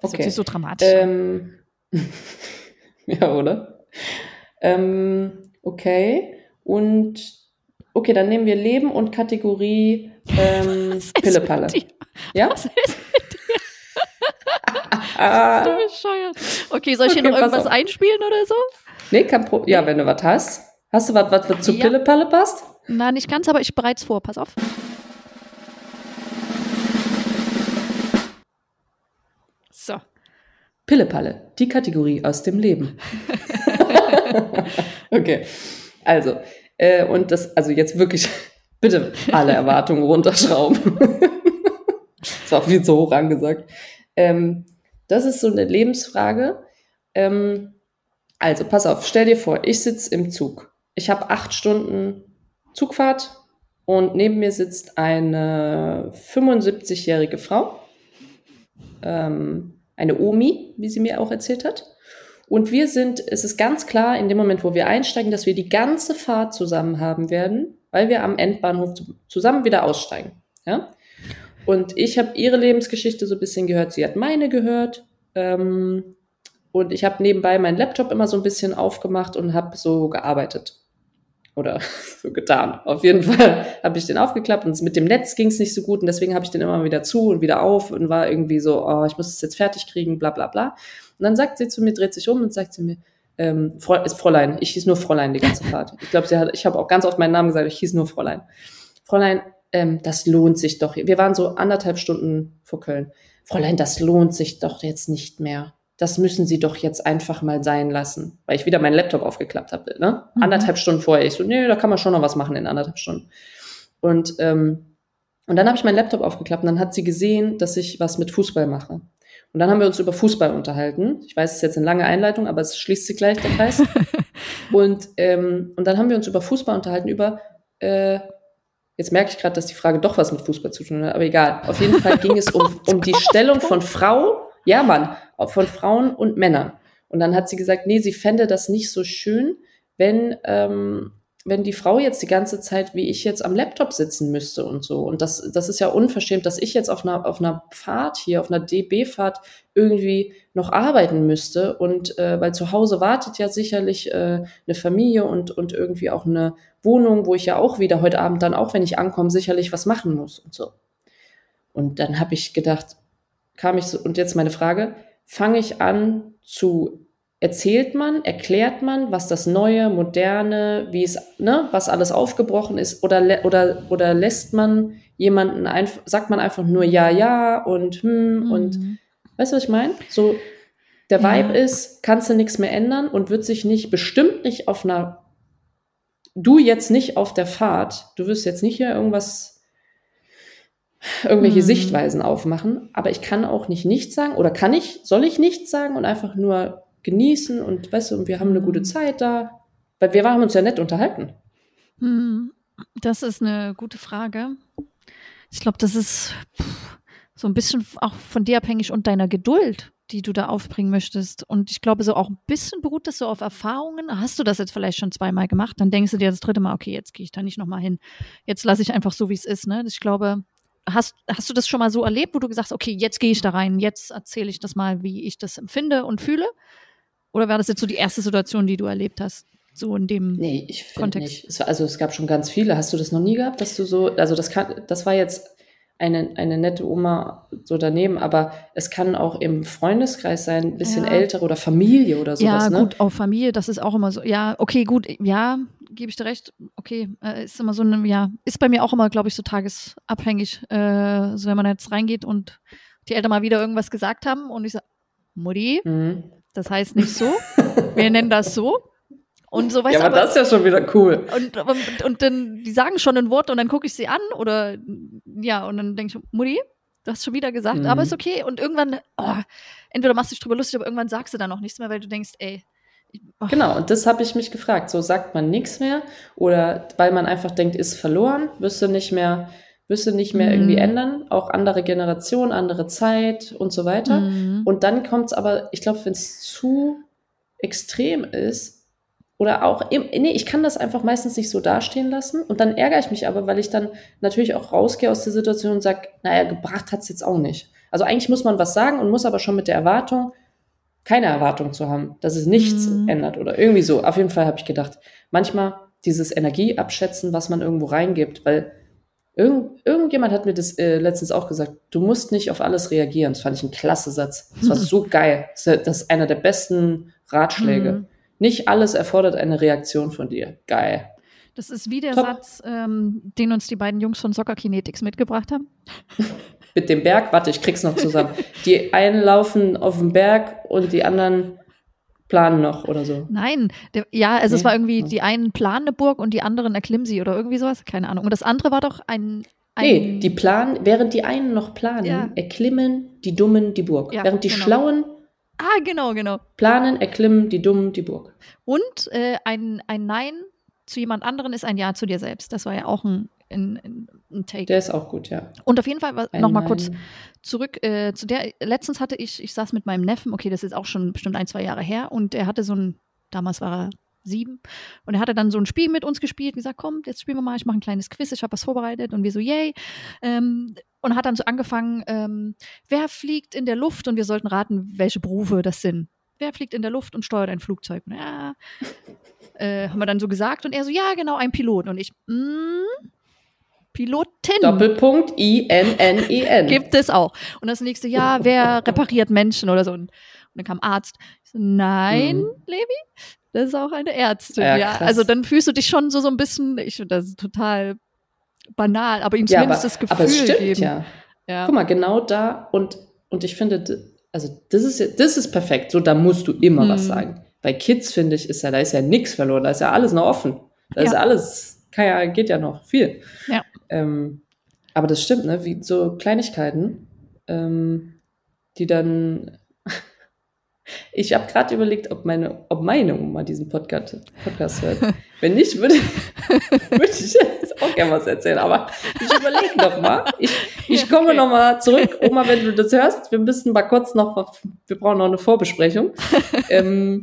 Das okay. ist so dramatisch. Ähm, <laughs> ja, oder? Ähm, okay. Und Okay, dann nehmen wir Leben und Kategorie <laughs> ähm, Pillepalle. Ja? Was ist? Ah. bescheuert. Okay, soll ich okay, hier noch irgendwas einspielen oder so? Nee, kein Pro Ja, wenn du was hast. Hast du was, was zu ja. Pillepalle passt? Na, nicht ganz, aber ich bereits vor. Pass auf. So. Pillepalle, die Kategorie aus dem Leben. <laughs> okay, also äh, und das, also jetzt wirklich, <laughs> bitte alle Erwartungen runterschrauben. <laughs> das war viel zu hoch angesagt. Ähm, das ist so eine Lebensfrage. Ähm, also, pass auf, stell dir vor, ich sitze im Zug. Ich habe acht Stunden Zugfahrt und neben mir sitzt eine 75-jährige Frau, ähm, eine Omi, wie sie mir auch erzählt hat. Und wir sind, es ist ganz klar in dem Moment, wo wir einsteigen, dass wir die ganze Fahrt zusammen haben werden, weil wir am Endbahnhof zusammen wieder aussteigen. Ja? Und ich habe ihre Lebensgeschichte so ein bisschen gehört, sie hat meine gehört. Ähm, und ich habe nebenbei meinen Laptop immer so ein bisschen aufgemacht und habe so gearbeitet. Oder <laughs> so getan. Auf jeden Fall habe ich den aufgeklappt und mit dem Netz ging es nicht so gut und deswegen habe ich den immer wieder zu und wieder auf und war irgendwie so, oh, ich muss es jetzt fertig kriegen, bla bla bla. Und dann sagt sie zu mir, dreht sich um und sagt zu mir, ähm, ist Fräulein, ich hieß nur Fräulein die ganze Fahrt. Ich glaube, sie hat, ich habe auch ganz oft meinen Namen gesagt, ich hieß nur Fräulein. Fräulein, ähm, das lohnt sich doch. Wir waren so anderthalb Stunden vor Köln. Fräulein, das lohnt sich doch jetzt nicht mehr. Das müssen Sie doch jetzt einfach mal sein lassen, weil ich wieder meinen Laptop aufgeklappt habe. Ne? Mhm. Anderthalb Stunden vorher. Ich so, nee, da kann man schon noch was machen in anderthalb Stunden. Und ähm, und dann habe ich meinen Laptop aufgeklappt und dann hat sie gesehen, dass ich was mit Fußball mache. Und dann haben wir uns über Fußball unterhalten. Ich weiß, es ist jetzt eine lange Einleitung, aber es schließt sich gleich der Kreis. <laughs> und, ähm, und dann haben wir uns über Fußball unterhalten, über, äh, jetzt merke ich gerade, dass die Frage doch was mit Fußball zu tun hat, aber egal. Auf jeden Fall ging es um, um die Stellung von Frau, ja Mann, von Frauen und Männern. Und dann hat sie gesagt, nee, sie fände das nicht so schön, wenn ähm, wenn die Frau jetzt die ganze Zeit, wie ich jetzt am Laptop sitzen müsste und so. Und das, das ist ja unverschämt, dass ich jetzt auf einer, auf einer Fahrt hier, auf einer DB-Fahrt irgendwie noch arbeiten müsste. Und äh, weil zu Hause wartet ja sicherlich äh, eine Familie und, und irgendwie auch eine Wohnung, wo ich ja auch wieder heute Abend dann auch, wenn ich ankomme, sicherlich was machen muss und so. Und dann habe ich gedacht, kam ich so, und jetzt meine Frage, fange ich an zu erzählt man, erklärt man, was das Neue, Moderne, wie es, ne, was alles aufgebrochen ist, oder, oder, oder lässt man jemanden einfach, sagt man einfach nur ja, ja und hm mhm. und weißt du, was ich meine? So, der Vibe ja. ist, kannst du nichts mehr ändern und wird sich nicht, bestimmt nicht auf einer, du jetzt nicht auf der Fahrt, du wirst jetzt nicht hier irgendwas, irgendwelche mhm. Sichtweisen aufmachen, aber ich kann auch nicht nichts sagen oder kann ich, soll ich nichts sagen und einfach nur genießen und weißt du, und wir haben eine gute. Zeit da. Weil wir haben uns ja nett unterhalten. Hm, das ist eine gute Frage. Ich glaube, das ist so ein bisschen auch von dir abhängig und deiner Geduld, die du da aufbringen möchtest. Und ich glaube, so auch ein bisschen beruht das so auf Erfahrungen. Hast du das jetzt vielleicht schon zweimal gemacht? Dann denkst du dir das dritte Mal, okay, jetzt gehe ich da nicht nochmal hin. Jetzt lasse ich einfach so, wie es ist. Ne? Ich glaube, hast, hast du das schon mal so erlebt, wo du gesagt hast, okay, jetzt gehe ich da rein, jetzt erzähle ich das mal, wie ich das empfinde und fühle? Oder war das jetzt so die erste Situation, die du erlebt hast? So in dem Nee, ich Kontext. nicht. Es war, also es gab schon ganz viele. Hast du das noch nie gehabt, dass du so, also das kann, das war jetzt eine, eine nette Oma so daneben, aber es kann auch im Freundeskreis sein, ein bisschen Ja. ältere oder Familie oder sowas, ja, ne? gut, auf Familie, das ist auch immer so. Ja, okay, gut, ja, gebe ich dir recht. Okay, äh, ist immer so eine, ja, ist bei mir auch immer, glaube ich, so tagesabhängig. Äh, so wenn man jetzt reingeht und die Eltern mal wieder irgendwas gesagt haben und ich sage, Mutti, Mhm. Das heißt nicht so. Wir nennen das so. Und so weißt Ja, du, aber das ist ja schon wieder cool. und, und, und dann, die sagen schon ein Wort und dann gucke ich sie an oder ja, und dann denke ich, Mutti, du hast schon wieder gesagt, Mhm. aber ist okay. Und irgendwann, oh, entweder machst du dich drüber lustig, aber irgendwann sagst du dann auch nichts mehr, weil du denkst, ey, ich- oh, Genau, und das habe ich mich gefragt. So sagt man nichts mehr oder weil man einfach denkt, ist verloren, wirst du nicht mehr, wirst du nicht mehr Mhm. irgendwie ändern. Auch andere Generation, andere Zeit und so weiter. mhm. Und dann kommt es aber, ich glaube, wenn es zu extrem ist, oder auch, im, nee, ich kann das einfach meistens nicht so dastehen lassen. Und dann ärgere ich mich aber, weil ich dann natürlich auch rausgehe aus der Situation und sage, naja, gebracht hat es jetzt auch nicht. Also eigentlich muss man was sagen und muss aber schon mit der Erwartung, keine Erwartung zu haben, dass es nichts Mhm. ändert oder irgendwie so. Auf jeden Fall habe ich gedacht, manchmal dieses Energieabschätzen, was man irgendwo reingibt, weil irgend, irgendjemand hat mir das äh, letztens auch gesagt, du musst nicht auf alles reagieren. Das fand ich ein klasse Satz. Das war <laughs> so geil. Das ist- Das ist einer der besten Ratschläge. Mhm. Nicht alles erfordert eine Reaktion von dir. Geil. Das ist wie der Top. Satz, ähm, den uns die beiden Jungs von Soccer Kinetics mitgebracht haben. <laughs> Mit dem Berg, warte, ich krieg's noch zusammen. Die einen laufen auf den Berg und die anderen planen noch oder so. Nein, der, ja, also es Nee. war irgendwie, die einen planen eine Burg und die anderen erklimmen sie oder irgendwie sowas, keine Ahnung. Und das andere war doch ein, ein Nee, die planen, während die einen noch planen, Ja. erklimmen die Dummen die Burg. Ja, während die genau. Schlauen Ah, genau, genau. planen, erklimmen die Dummen die Burg. Und äh, ein, ein Nein zu jemand anderen ist ein Ja zu dir selbst. Das war ja auch ein, ein, ein- ein Take. Der ist auch gut, ja. und auf jeden Fall nochmal kurz zurück äh, zu der. Letztens hatte ich, ich saß mit meinem Neffen, okay, das ist auch schon bestimmt ein, zwei Jahre her, und er hatte so ein, damals war er sieben, und er hatte dann so ein Spiel mit uns gespielt und gesagt, komm, jetzt spielen wir mal, ich mache ein kleines Quiz, ich habe was vorbereitet und wir so, yay. Ähm, und hat dann so angefangen, ähm, wer fliegt in der Luft und wir sollten raten, welche Berufe das sind. Wer fliegt in der Luft und steuert ein Flugzeug? Ja, äh, haben wir dann so gesagt und er so, ja, genau, ein Pilot. Und ich, mm, Pilotin. Doppelpunkt I-N-N-E-N. Gibt es auch. Und das nächste Jahr, wer repariert Menschen oder so. Und, und dann kam Arzt. So, nein, Mhm. Levi, das ist auch eine Ärztin. Ja, Ja, also dann fühlst du dich schon so, so ein bisschen, ich finde das ist total banal, aber ihm ja, aber, zumindest das Gefühl aber es stimmt geben. ja. Ja. Guck mal, genau da und, und ich finde, also das ist, ja- das ist perfekt. So, da musst du immer was Hm. sagen. Bei Kids, finde ich, ist ja, da ist ja nichts verloren, da ist ja alles noch offen. Da ist Ja. ja alles, kann ja, geht ja noch viel. Ja. Ähm, aber das stimmt, ne? Wie so Kleinigkeiten, ähm, die dann. <laughs> Ich habe gerade überlegt, ob meine, ob meine Oma diesen Podcast, Podcast hört. <laughs> Wenn nicht, würde, <laughs> würde ich jetzt auch gerne was erzählen. Aber ich überlege noch mal. Ich, ich komme noch mal zurück. Oma, wenn du das hörst, wir müssen mal kurz noch, wir brauchen noch eine Vorbesprechung. ähm,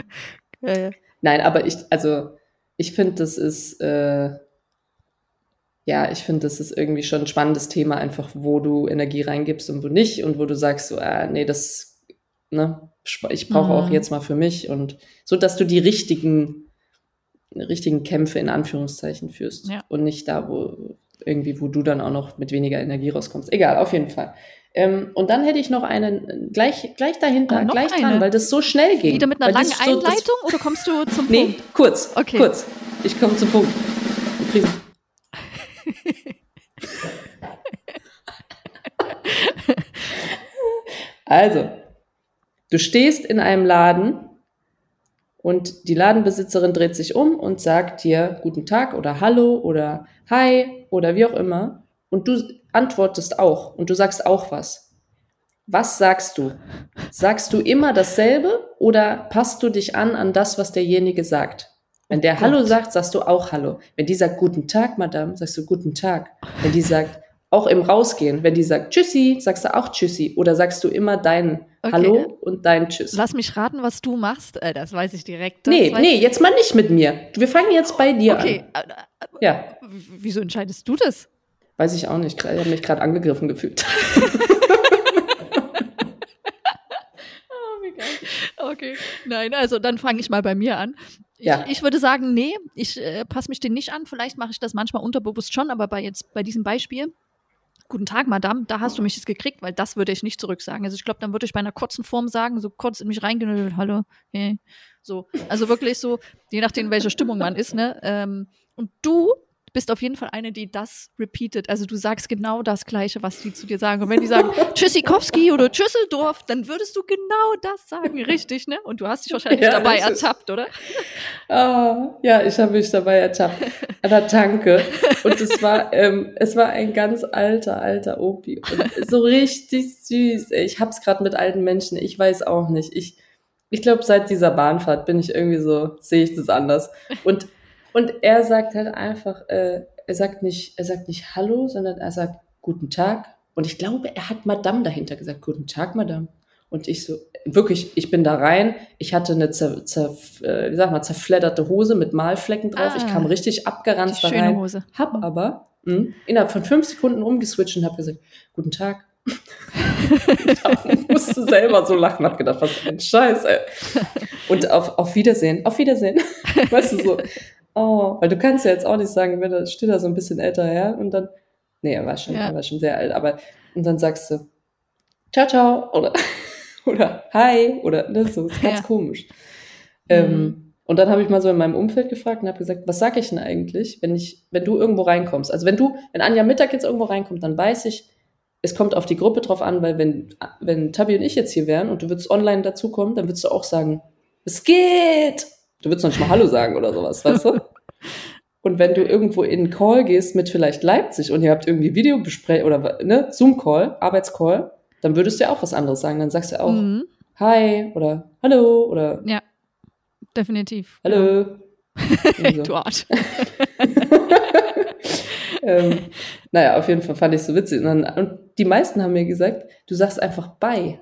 Äh, Nein, aber ich, also ich finde, das ist, äh, ja, ich finde, das ist irgendwie schon ein spannendes Thema, einfach wo du Energie reingibst und wo nicht und wo du sagst, so, äh, nee, das, ne, ich brauche Mhm. auch jetzt mal für mich und so, dass du die richtigen, richtigen Kämpfe in Anführungszeichen führst Ja. und nicht da, wo irgendwie, wo du dann auch noch mit weniger Energie rauskommst. Egal, auf jeden Fall. Ähm, und dann hätte ich noch einen gleich, gleich dahinter, Ah, gleich eine? dran, weil das so schnell ging. wieder mit einer langen so- Einleitung oder kommst du zum Nee, Punkt? kurz. Okay. Kurz. Ich komme zum Punkt. Prise. Also, du stehst in einem Laden und die Ladenbesitzerin dreht sich um und sagt dir Guten Tag oder Hallo oder Hi oder wie auch immer. Und du antwortest auch und du sagst auch was. Was sagst du? Sagst du immer dasselbe oder passt du dich an an das, was derjenige sagt? Wenn Oh der Hallo Gott. sagt, sagst du auch Hallo. Wenn die sagt Guten Tag, Madame, sagst du Guten Tag. Wenn die sagt auch im Rausgehen, wenn die sagt Tschüssi, sagst du auch Tschüssi. Oder sagst du immer dein Okay. Hallo und dein Tschüss. Lass mich raten, was du machst. Äh, das weiß ich direkt. Das nee, nee, jetzt mal nicht mit mir. Wir fangen jetzt bei dir Okay, an. äh, äh, Ja, wieso entscheidest du das? weiß ich auch nicht. Ich habe mich gerade angegriffen gefühlt. <laughs> <laughs> Oh, wie geil. Okay. Nein, also dann fange ich mal bei mir an. Ich, Ja. ich würde sagen, nee, ich äh, passe mich den nicht an. Vielleicht mache ich das manchmal unterbewusst schon, aber bei jetzt bei diesem Beispiel, guten Tag, Madame, da hast du mich jetzt gekriegt, weil das würde ich nicht zurücksagen. Also ich glaube, dann würde ich bei einer kurzen Form sagen, so kurz in mich reingehen, und, hallo, hey. So. Also wirklich so, je nachdem, in welcher Stimmung man ist, ne? Ähm, und du bist auf jeden Fall eine, die das repeatet. Also du sagst genau das Gleiche, was die zu dir sagen. Und wenn die sagen <laughs> Tschüssikowski oder Tschüsseldorf, dann würdest du genau das sagen, richtig, ne? Und du hast dich wahrscheinlich Ja, dabei ertappt, oder? Ah, ja, ich habe mich dabei ertappt. <laughs> Aber danke. Und es war, ähm, es war ein ganz alter, alter Opi. Und so richtig süß. Ich hab's gerade mit alten Menschen. Ich weiß auch nicht. Ich, ich glaube, seit dieser Bahnfahrt bin ich irgendwie so, sehe ich das anders. Und, und er sagt halt einfach, äh, er sagt nicht, er sagt nicht Hallo, sondern er sagt Guten Tag. Und ich glaube, er hat Madame dahinter gesagt. Guten Tag, Madame. Und ich so, wirklich, ich bin da rein. Ich hatte eine zer, zer, äh, wie sag mal, zerfledderte Hose mit Malflecken drauf. Ich Ah. kam richtig Die abgeranzt da schöne rein. Hose. Hab aber mh, innerhalb von fünf Sekunden umgeswitcht und hab gesagt, guten Tag. <laughs> ich musste selber so lachen, hab gedacht, was für ein Scheiß, ey. Und auf, auf Wiedersehen, auf Wiedersehen. <laughs> Weißt du, so, oh, weil du kannst ja jetzt auch nicht sagen, wenn da steht da so ein bisschen älter her und dann, nee, er war schon, Ja. er war schon sehr alt, aber, und dann sagst du, ciao, ciao, oder, <laughs> oder hi, oder, ne, so, ist ganz Ja. komisch. Mhm. Ähm, und dann habe ich mal so in meinem Umfeld gefragt und habe gesagt, was sag ich denn eigentlich, wenn ich, wenn du irgendwo reinkommst? Also wenn du, wenn Anja Mittag jetzt irgendwo reinkommt, dann weiß ich, es kommt auf die Gruppe drauf an, weil wenn, wenn Tabi und ich jetzt hier wären und du würdest online dazukommen, dann würdest du auch sagen, es geht! Du würdest noch nicht mal Hallo sagen oder sowas, weißt du? <laughs> Und wenn du irgendwo in einen Call gehst mit vielleicht Leipzig und ihr habt irgendwie Videobesprechung oder ne, Zoom-Call, Arbeitscall, dann würdest du ja auch was anderes sagen. Dann sagst du auch Mhm. Hi oder Hallo oder Ja, definitiv. Hallo. Irgendwie <laughs> so. Du Arsch. <laughs> ähm, <laughs> naja, auf jeden Fall fand ich es so witzig. Und, dann, und die meisten haben mir gesagt, du sagst einfach Bye.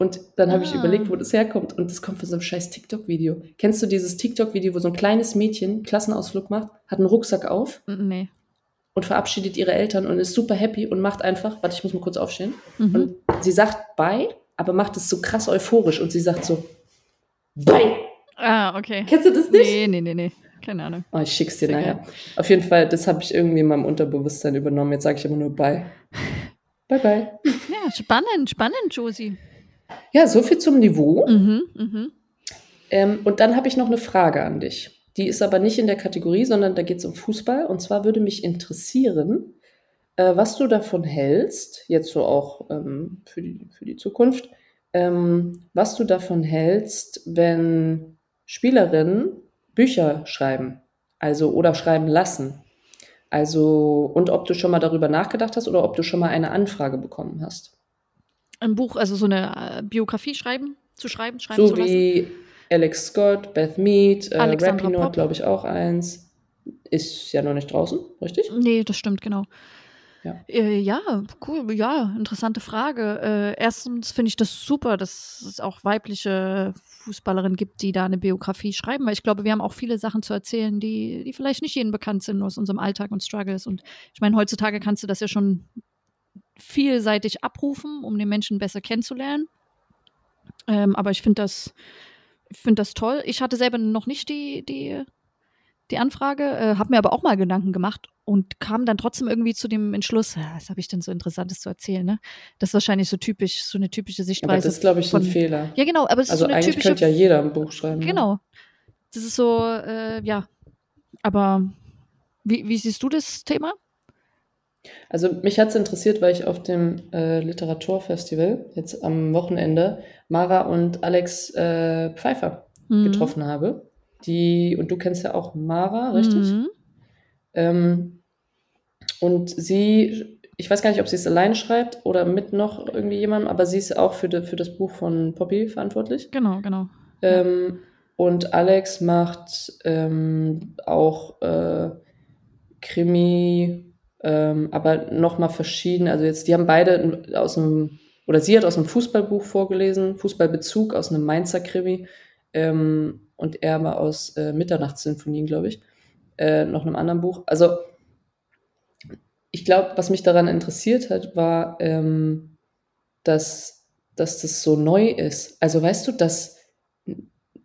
Und dann habe ich Ah. überlegt, wo das herkommt. Und das kommt von so einem scheiß TikTok-Video. Kennst du dieses TikTok-Video, wo so ein kleines Mädchen Klassenausflug macht, hat einen Rucksack auf Nee. und verabschiedet ihre Eltern und ist super happy und macht einfach, warte, ich muss mal kurz aufstehen. Mhm. Und sie sagt Bye, aber macht es so krass euphorisch und sie sagt so Bye. Ah, okay. Kennst du das nicht? Nee, nee, nee, nee. Keine Ahnung. Oh, ich schick's dir Sehr nachher. Auf jeden Fall, das habe ich irgendwie in meinem Unterbewusstsein übernommen. Jetzt sage ich immer nur Bye. <laughs> Bye, bye. Ja, spannend, spannend, Josie. Ja, so viel zum Niveau. Mhm, mhm. Ähm, und dann habe ich noch eine Frage an dich. Die ist aber nicht in der Kategorie, sondern da geht es um Fußball. Und zwar würde mich interessieren, äh, was du davon hältst, jetzt so auch ähm, für, die, für die Zukunft, ähm, was du davon hältst, wenn Spielerinnen Bücher schreiben, also oder schreiben lassen. Also, und ob du schon mal darüber nachgedacht hast oder ob du schon mal eine Anfrage bekommen hast. Ein Buch, also so eine äh, Biografie schreiben, zu schreiben, schreiben So zu lassen. wie Alex Scott, Beth Mead, äh, Popp. glaube ich auch eins. Ist ja noch nicht draußen, richtig? Nee, das stimmt, genau. Ja. Äh, ja, cool, ja, interessante Frage. Äh, erstens finde ich das super, dass es auch weibliche Fußballerinnen gibt, die da eine Biografie schreiben, weil ich glaube, wir haben auch viele Sachen zu erzählen, die, die vielleicht nicht jedem bekannt sind aus unserem Alltag und Struggles. Und ich meine, heutzutage kannst du das ja schon vielseitig abrufen, um den Menschen besser kennenzulernen. Ähm, aber ich finde das, ich das toll. Ich hatte selber noch nicht die, die, die Anfrage, äh, habe mir aber auch mal Gedanken gemacht und kam dann trotzdem irgendwie zu dem Entschluss, ja, was habe ich denn so Interessantes zu erzählen, ne? Das ist wahrscheinlich so typisch, so eine typische Aber Sichtweise. das ist, glaube ich, ein von- Fehler. Ja, genau, aber es Also ist so eine eigentlich typische. könnte ja jeder ein Buch schreiben. ne? Genau. Das ist so, äh, ja. Aber wie, wie siehst du das Thema? Also mich hat es interessiert, weil ich auf dem äh, Literaturfestival jetzt am Wochenende Mara und Alex äh, Pfeiffer Mhm. getroffen habe. Die, und du kennst ja auch Mara, richtig? Mhm. Ähm, und sie, ich weiß gar nicht, ob sie es alleine schreibt oder mit noch irgendwie jemandem, aber sie ist auch für, de, für das Buch von Poppy verantwortlich. Genau, genau. Ähm, Und Alex macht ähm, auch äh, Krimi, ähm, aber nochmal verschieden. Also jetzt, die haben beide aus einem, oder sie hat aus einem Fußballbuch vorgelesen, Fußballbezug aus einem Mainzer Krimi ähm, und er mal aus äh, Mitternachtssinfonien, glaube ich, äh, noch einem anderen Buch. Also ich glaube, was mich daran interessiert hat, war, ähm, dass, dass das so neu ist. Also weißt du, dass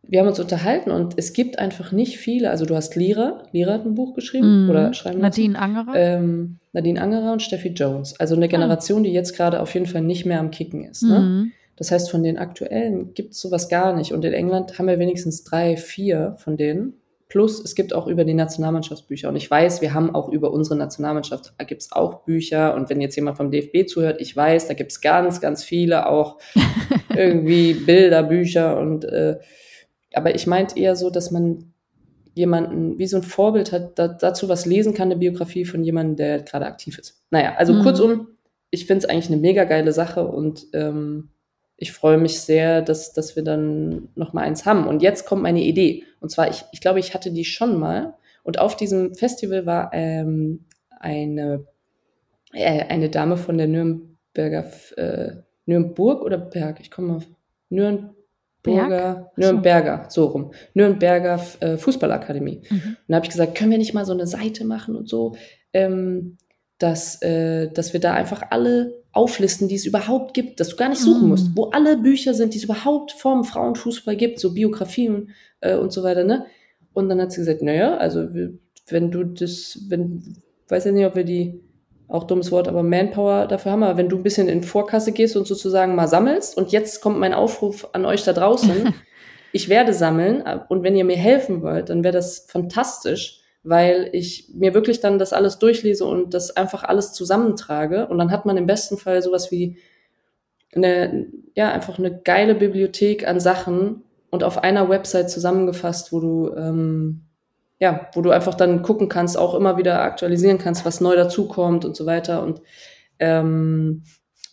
wir haben uns unterhalten und es gibt einfach nicht viele. Also du hast Lira, Lira hat ein Buch geschrieben Mhm. oder schreiben lassen. Nadine Angerer. Ähm, Nadine Angerer und Steffi Jones. Also eine Generation, die jetzt gerade auf jeden Fall nicht mehr am Kicken ist. Ne? Mhm. Das heißt, von den aktuellen gibt es sowas gar nicht. Und in England haben wir wenigstens drei, vier von denen. Plus, es gibt auch über die Nationalmannschaftsbücher. Und ich weiß, wir haben auch über unsere Nationalmannschaft, da gibt es auch Bücher. Und wenn jetzt jemand vom DFB zuhört, ich weiß, da gibt es ganz, ganz viele auch <laughs> irgendwie Bilderbücher. Und äh, aber ich meinte eher so, dass man jemanden wie so ein Vorbild hat, da, dazu was lesen kann, eine Biografie von jemandem, der gerade aktiv ist. Naja, also Mhm. kurzum, ich finde es eigentlich eine mega geile Sache und ähm, ich freue mich sehr, dass, dass wir dann noch mal eins haben. Und jetzt kommt meine Idee. Und zwar, ich, ich glaube, ich hatte die schon mal. Und auf diesem Festival war ähm, eine, äh, eine Dame von der Nürnberger, äh, Nürnberg oder Berg? Ich komme auf Nürnberger. Nürnberger, so rum. Nürnberger äh, Fußballakademie. Mhm. Und da habe ich gesagt, können wir nicht mal so eine Seite machen und so, ähm, dass, äh, dass wir da einfach alle auflisten, die es überhaupt gibt, dass du gar nicht suchen Mm. musst, wo alle Bücher sind, die es überhaupt vom Frauenfußball gibt, so Biografien äh, und so weiter, ne? Und dann hat sie gesagt, naja, also wenn du das, wenn, weiß ja nicht, ob wir die, auch dummes Wort, aber Manpower dafür haben, aber wenn du ein bisschen in Vorkasse gehst und sozusagen mal sammelst und jetzt kommt mein Aufruf an euch da draußen, <laughs> ich werde sammeln und wenn ihr mir helfen wollt, dann wäre das fantastisch, weil ich mir wirklich dann das alles durchlese und das einfach alles zusammentrage. Und dann hat man im besten Fall sowas wie eine, ja, einfach eine geile Bibliothek an Sachen und auf einer Website zusammengefasst, wo du, ähm, ja, wo du einfach dann gucken kannst, auch immer wieder aktualisieren kannst, was neu dazukommt und so weiter. Und ähm,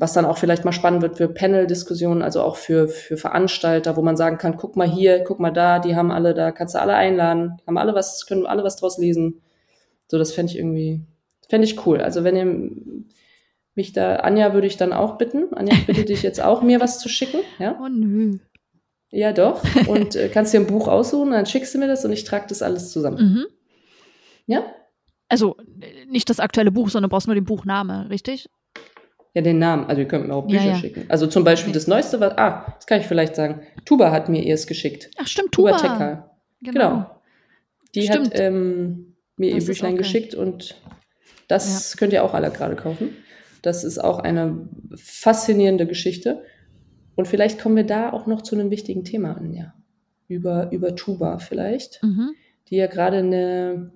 was dann auch vielleicht mal spannend wird für Panel-Diskussionen, also auch für, für Veranstalter, wo man sagen kann, guck mal hier, guck mal da, die haben alle, da kannst du alle einladen, haben alle was, können alle was draus lesen. So, das fände ich irgendwie, fände ich cool. Also wenn ihr mich da, Anja würde ich dann auch bitten, Anja, ich bitte dich jetzt auch, mir was zu schicken, ja? Oh nö. Ja, doch. Und äh, kannst dir ein Buch aussuchen, dann schickst du mir das und ich trage das alles zusammen. Mhm. Ja? Also äh, nicht das aktuelle Buch, sondern du brauchst nur den Buchname, richtig? Ja, den Namen. Also ihr könnt mir auch Ja, Bücher ja. schicken. Also zum Beispiel Okay. das Neueste, was, ah, das kann ich vielleicht sagen. Tuba hat mir erst geschickt. Ach stimmt, Tuba Tuba. Tekal. Genau. Die Stimmt. hat ähm, mir Das ihr Büchlein geschickt und das könnt ihr auch alle gerade kaufen. Das ist auch eine faszinierende Geschichte. Und vielleicht kommen wir da auch noch zu einem wichtigen Thema an, ja. Über, über Tuba vielleicht, Mhm. die ja gerade eine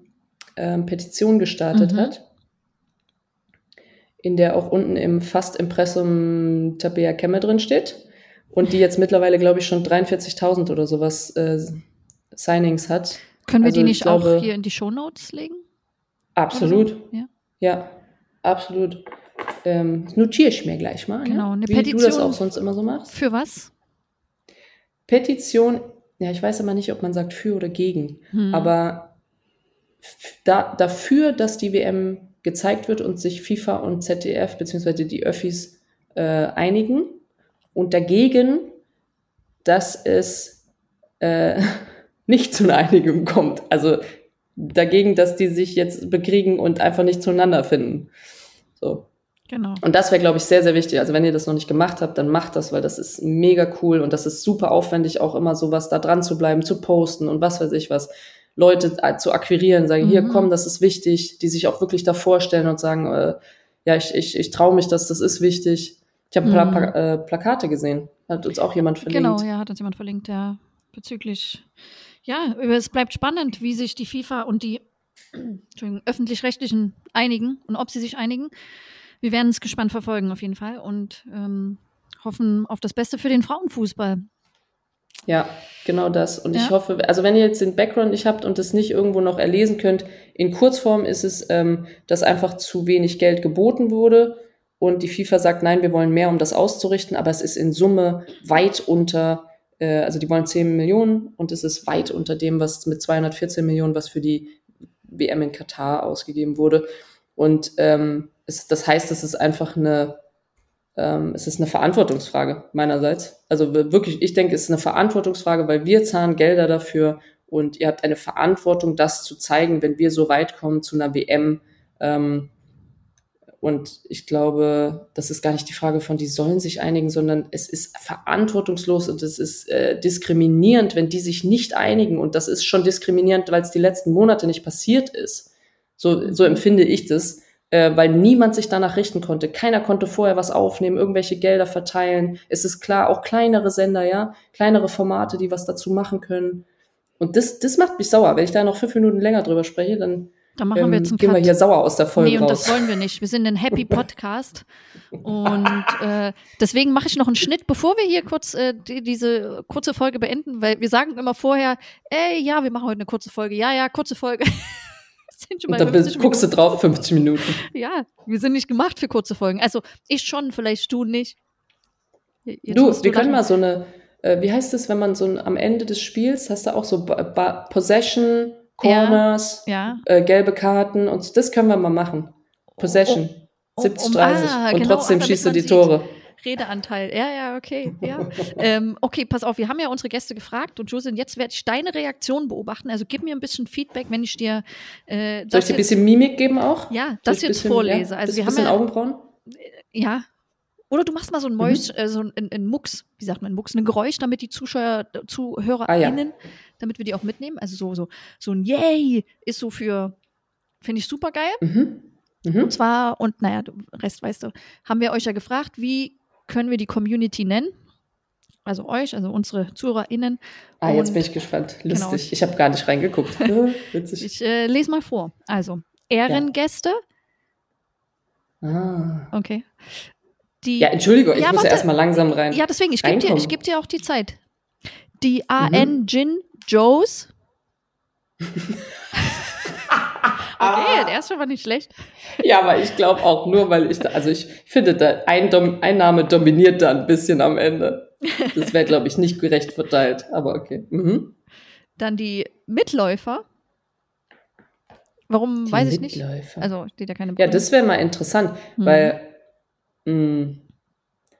ähm, Petition gestartet Mhm. hat, in der auch unten im fast Impressum Tabea Kemme drin steht. Und die jetzt mittlerweile, glaube ich, schon 43.000 oder sowas äh, Signings hat. Können wir Also die ich nicht glaube- auch hier in die Shownotes legen? Absolut. So? Ja. Ja, absolut. Ähm, das notiere ich mir gleich mal. Genau, ne? eine Wie du das Petition. auch sonst immer so machst. Für was? Petition, ja, ich weiß aber nicht, ob man sagt für oder gegen, Hm. aber da, dafür, dass die WM gezeigt wird und sich FIFA und ZDF beziehungsweise die Öffis äh, einigen und dagegen, dass es äh, <laughs> nicht zu einer Einigung kommt. Also dagegen, dass die sich jetzt bekriegen und einfach nicht zueinander finden. So. Genau. Und das wäre, glaube ich, sehr, sehr wichtig. Also wenn ihr das noch nicht gemacht habt, dann macht das, weil das ist mega cool und das ist super aufwendig, auch immer sowas da dran zu bleiben, zu posten und was weiß ich was. Leute äh, zu akquirieren, sagen, hier, Mhm. komm, das ist wichtig, die sich auch wirklich da vorstellen und sagen, äh, ja, ich, ich, ich traue mich, dass das ist wichtig. Ich habe ein paar Mhm. Pla äh, Plakate gesehen, hat uns auch jemand verlinkt. Genau, ja, hat uns jemand verlinkt, ja, bezüglich. Ja, es bleibt spannend, wie sich die FIFA und die öffentlich-rechtlichen einigen und ob sie sich einigen. Wir werden es gespannt verfolgen, auf jeden Fall, und ähm, hoffen auf das Beste für den Frauenfußball. Ja, genau das. Und ich Ja. hoffe, also wenn ihr jetzt den Background nicht habt und das nicht irgendwo noch erlesen könnt, in Kurzform ist es, ähm, dass einfach zu wenig Geld geboten wurde und die FIFA sagt, nein, wir wollen mehr, um das auszurichten, aber es ist in Summe weit unter äh, also die wollen 10 Millionen und es ist weit unter dem, was mit 214 Millionen, was für die WM in Katar ausgegeben wurde. Und ähm, es, das heißt, es ist einfach eine, ähm, es ist eine Verantwortungsfrage meinerseits. Also wirklich, ich denke, es ist eine Verantwortungsfrage, weil wir zahlen Gelder dafür und ihr habt eine Verantwortung, das zu zeigen, wenn wir so weit kommen zu einer WM. Ähm, und ich glaube, das ist gar nicht die Frage von, die sollen sich einigen, sondern es ist verantwortungslos und es ist äh, diskriminierend, wenn die sich nicht einigen. Und das ist schon diskriminierend, weil es die letzten Monate nicht passiert ist. So, so empfinde ich das, äh, weil niemand sich danach richten konnte. Keiner konnte vorher was aufnehmen, irgendwelche Gelder verteilen. Es ist klar, auch kleinere Sender, ja, kleinere Formate, die was dazu machen können. Und das, das macht mich sauer. Wenn ich da noch fünf Minuten länger drüber spreche, dann dann machen wir jetzt einen gehen wir Cut. hier sauer aus der Folge Nee, und raus. das wollen wir nicht. Wir sind ein Happy <laughs> Podcast. und äh, deswegen mache ich noch einen Schnitt, bevor wir hier kurz äh, die, diese kurze Folge beenden, weil wir sagen immer vorher, ey, ja, wir machen heute eine kurze Folge. Ja, ja, kurze Folge. <laughs> sind schon und bei dann 50 bist, guckst du Minuten. drauf, 50 Minuten. Ja, wir sind nicht gemacht für kurze Folgen. Also ich schon, vielleicht du nicht. Jetzt du, wir können mal so eine, äh, wie heißt es, wenn man so ein, am Ende des Spiels, hast du auch so ba ba Possession, Corners, Ja. äh, gelbe Karten und so, das können wir mal machen. Possession, um- 70, um- 30 ah, und genau, trotzdem schießt du die sieht. Tore. Redeanteil. Ja, ja, okay. Ja. ähm, okay, pass auf, wir haben ja unsere Gäste gefragt und Josin, jetzt werde ich deine Reaktion beobachten. Also gib mir ein bisschen Feedback, wenn ich dir äh, Soll ich dir ein bisschen Mimik geben auch? ja, das ich jetzt bisschen, vorlese. Ja, also wir haben ja, Augenbrauen? ja. Oder du machst mal so ein Mäus, äh, so ein, ein, Mucks, wie sagt man, Mucks, ein Geräusch, damit die Zuschauer, ZuhörerInnen, damit wir die auch mitnehmen. Also so, so, so ein Yay ist so für, finde ich super geil. Mhm. Mhm. Und zwar, und naja, du- Rest weißt du, haben wir euch ja gefragt, wie können wir die Community nennen? Also euch, also unsere ZuhörerInnen. Ah, jetzt Und- bin ich gespannt. genau. Lustig. Ich habe gar nicht reingeguckt. Äh, <laughs> Witzig. Ich äh, lese mal vor. Also, Ehrengäste, Ah. okay. Die, Ja, Entschuldigung, ich Ja, muss warte. ja erstmal langsam rein. ja, deswegen, ich gebe dir, ich geb dir auch die Zeit. Die Mhm. AN Gin Joes. <laughs> okay, der erste war nicht schlecht. Ja, aber ich glaube auch nur, weil ich, da, also ich finde, da ein, Dom, ein Name dominiert da ein bisschen am Ende. Das wäre, glaube ich, nicht gerecht verteilt, aber okay. Mhm. Dann die Mitläufer. Warum, Die weiß ich nicht. Mitläufer. Also steht ja keine ja, Begründung. das wäre mal interessant, Mhm. weil mh,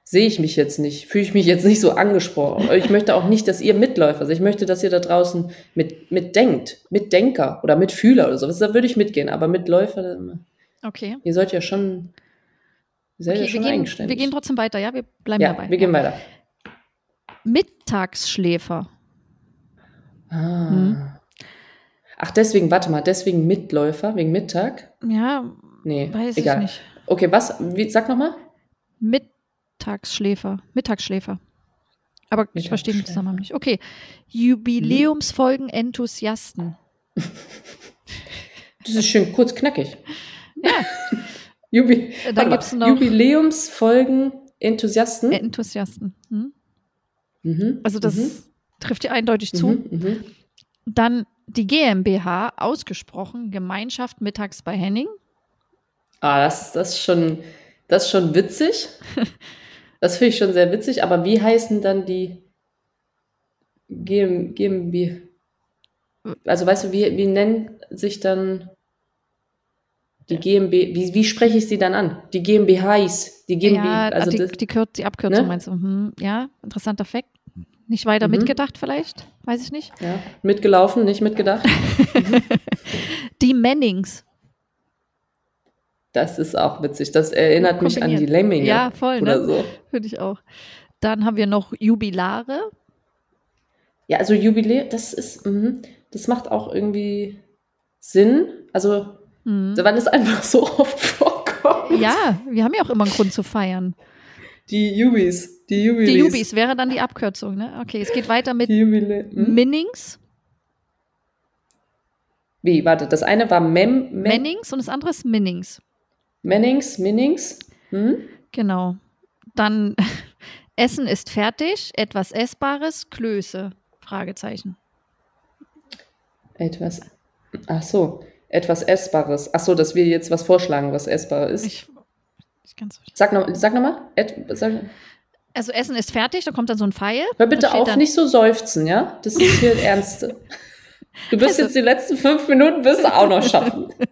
sehe ich mich jetzt nicht, fühle ich mich jetzt nicht so angesprochen. Ich möchte auch nicht, dass ihr Mitläufer seid. Ich möchte, dass ihr da draußen mit, mitdenkt, Mitdenker oder Mitfühler oder sowas. Da würde ich mitgehen, aber Mitläufer, dann- Okay. ihr sollt ja schon, ihr seid Okay, ja schon wir, gehen, eigenständig. wir gehen trotzdem weiter, ja? Wir bleiben ja, dabei. wir gehen weiter. Mittagsschläfer. Ah. Mhm. Ach, deswegen, warte mal, deswegen Mitläufer, wegen Mittag? Ja, Nee, weiß egal. ich nicht. Okay, was? Wie, sag nochmal. Mittagsschläfer. Mittagsschläfer. Aber ich verstehe den. Zusammenhang nicht. Okay. Jubiläumsfolgen Enthusiasten. <laughs> Das ist schön kurz knackig. Ja, Jubi Äh, dann gibt's noch- Jubiläumsfolgen Enthusiasten. Enthusiasten. Hm? Mhm, Also das mhm, trifft dir eindeutig zu. mhm, mhm. Dann die GmbH, ausgesprochen, Gemeinschaft mittags bei Henning. Ah, das, das, ist schon, das ist schon witzig. <laughs> Das finde ich schon sehr witzig. Aber wie heißen dann die GM, GmbH? Also weißt du, wie, wie nennen sich dann die GmbH? Wie, wie spreche ich sie dann an? Die GmbHs, die GmbH. ja, also die, das, die, Kür die Abkürzung ne? meinst du. Hm, ja, interessanter Fakt. Nicht weiter Mhm. mitgedacht vielleicht, weiß ich nicht. ja, mitgelaufen, nicht mitgedacht. <laughs> Die Mannings. Das ist auch witzig. Das erinnert mich an die. Lemminge. Ja, voll, Oder ne? so. Finde ich auch. Dann haben wir noch Jubilare. Ja, also Jubiläum, das ist, mhm, das macht auch irgendwie Sinn. Also, Hm. wann es einfach so oft vorkommt. Ja, wir haben ja auch immer einen Grund zu feiern. Die Jubis. Die Jubiläes. Die Jubis wäre dann die Abkürzung, ne? Okay, es geht weiter mit Jubilä hm? Minnings. Wie, warte, das eine war Mem, Mem Mennings und das andere ist Minnings. Mennings, Minnings. Hm? Genau. Dann <laughs> Essen ist fertig, etwas Essbares, Klöße. Fragezeichen. Etwas, ach so, etwas Essbares. Ach so, dass wir jetzt was vorschlagen, was essbar ist. Ich, ich kann's. Sag noch, sag noch mal. Et, sag, Also Essen ist fertig, da kommt dann so ein Pfeil. Hör bitte auf, dann- nicht so seufzen, ja? Das ist hier <laughs> das Ernste. Du wirst Also- jetzt die letzten fünf Minuten wirst du auch noch schaffen. <laughs>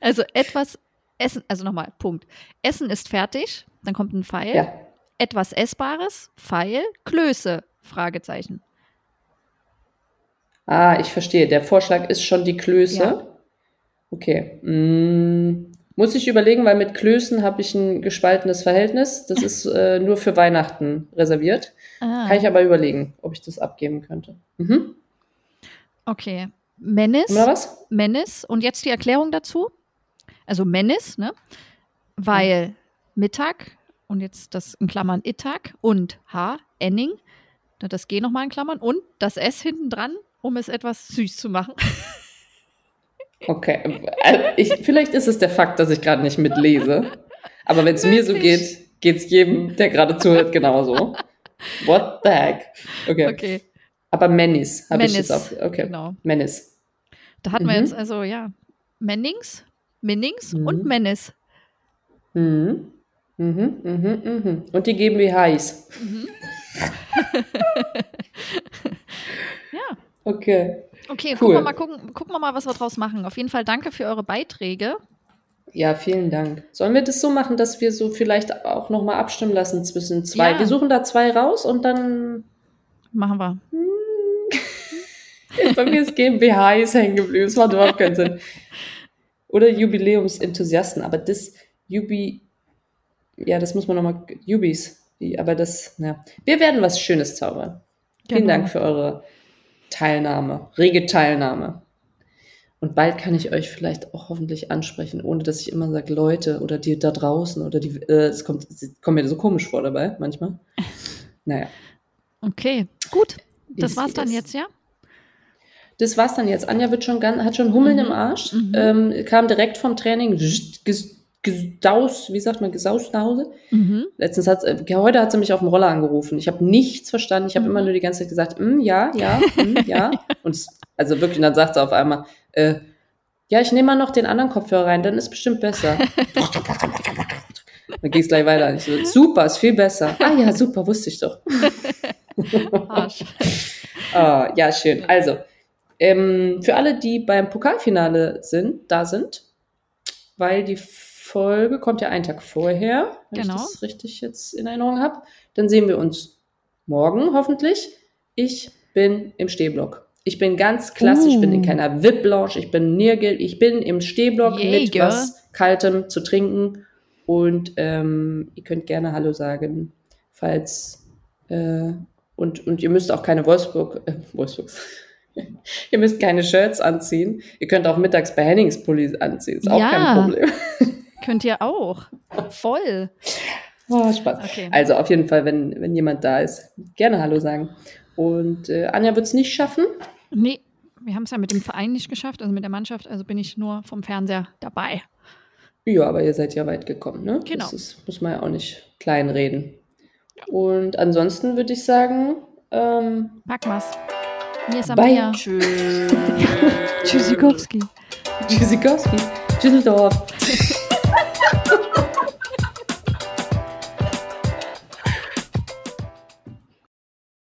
Also etwas Essen, also nochmal, Punkt. Essen ist fertig, dann kommt ein Pfeil. Ja. Etwas Essbares, Pfeil, Klöße, Fragezeichen. Ah, ich verstehe. Der Vorschlag ist schon die Klöße. Ja. Okay. Mm, muss ich überlegen, weil mit Klößen habe ich ein gespaltenes Verhältnis. Das <laughs> ist äh, nur für Weihnachten reserviert. Ah, Kann ich aber überlegen, ob ich das abgeben könnte. Mhm. okay. Was? Menis und jetzt die Erklärung dazu. Also Menis, ne? Weil Mittag und jetzt das in Klammern Ittag und H, Enning, da das G nochmal in Klammern und das S hinten dran, um es etwas süß zu machen. <laughs> Okay. Also ich, vielleicht ist es der Fakt, dass ich gerade nicht mitlese. Aber wenn es mir so geht, geht es jedem, der gerade zuhört, genauso. What the heck? Okay. Okay, Aber Menis habe ich jetzt auch. Okay. genau. Menis. Da hatten wir Mhm. jetzt also, ja, Mennings, Minnings Mhm. und Menis. Mhm. Mhm, mhm, mhm. Und die GmbH ist. <laughs> Ja, Okay. okay, Cool. gucken, wir mal, gucken, gucken wir mal, was wir draus machen. Auf jeden Fall danke für eure Beiträge. Ja, vielen Dank. Sollen wir das so machen, dass wir so vielleicht auch nochmal abstimmen lassen zwischen zwei? Ja. Wir suchen da zwei raus und dann. Machen wir. <laughs> Bei mir ist GmbH ist hängen geblieben. Das macht überhaupt keinen Sinn. <laughs> Oder Jubiläumsenthusiasten. Aber das Jubi. Ja, das muss man nochmal. Jubis. Aber das. Ja. Wir werden was Schönes zaubern. Vielen Genau. Dank für eure Teilnahme, rege Teilnahme. Und bald kann ich euch vielleicht auch hoffentlich ansprechen, ohne dass ich immer sage, Leute oder die da draußen oder die, äh, es kommt, es kommt mir so komisch vor dabei manchmal. <laughs> Naja, Okay, gut. Das Ist war's dann es. jetzt, ja? Das war's dann jetzt. Anja wird schon ganz, hat schon Hummeln Mhm, im Arsch, mhm. ähm, kam direkt vom Training, ges- gesaus, wie sagt man, gesaust nach Hause. Mhm. Letztens hat, äh, heute hat sie mich auf dem Roller angerufen. Ich habe nichts verstanden. Ich habe Mhm. immer nur die ganze Zeit gesagt, mm, ja, ja, mm, <laughs> ja. Und also wirklich, und dann sagt sie auf einmal, äh, ja, ich nehme mal noch den anderen Kopfhörer rein, dann ist bestimmt besser. <laughs> dann ging es gleich weiter. Ich so, super, ist viel besser. Ah ja, super, wusste ich doch. <laughs> Ah, ja, schön. Also, ähm, für alle, die beim Pokalfinale sind, da sind, weil die Folge kommt ja einen Tag vorher, wenn Genau. ich das richtig jetzt in Erinnerung habe, dann sehen wir uns morgen hoffentlich. Ich bin im Stehblock. Ich bin ganz klassisch, ich bin in Uh. keiner VIP-Lounge, ich bin nirgends, ich bin im Stehblock Yay, mit was Kaltem zu trinken und ähm, ihr könnt gerne Hallo sagen, falls äh, und, und ihr müsst auch keine Wolfsburg, äh, Wolfsburgs. <laughs> ihr müsst keine Shirts anziehen. Ihr könnt auch mittags bei Hennings Pullis anziehen. Ist auch Ja. kein Problem. <laughs> Könnt ihr auch. Voll. Oh, Spaß. Okay. Also auf jeden Fall, wenn, wenn jemand da ist, gerne Hallo sagen. Und äh, Anja wird es nicht schaffen. Nee, wir haben es ja mit dem Verein nicht geschafft, also mit der Mannschaft, also bin ich nur vom Fernseher dabei. Ja, aber ihr seid ja weit gekommen, ne? Genau. Das ist, muss man ja auch nicht kleinreden. Und ansonsten würde ich sagen, ähm, Pack mal's. Mir Bye. Tschüss. <laughs> Tschüssikowski. Tschüssikowski, Düsseldorf.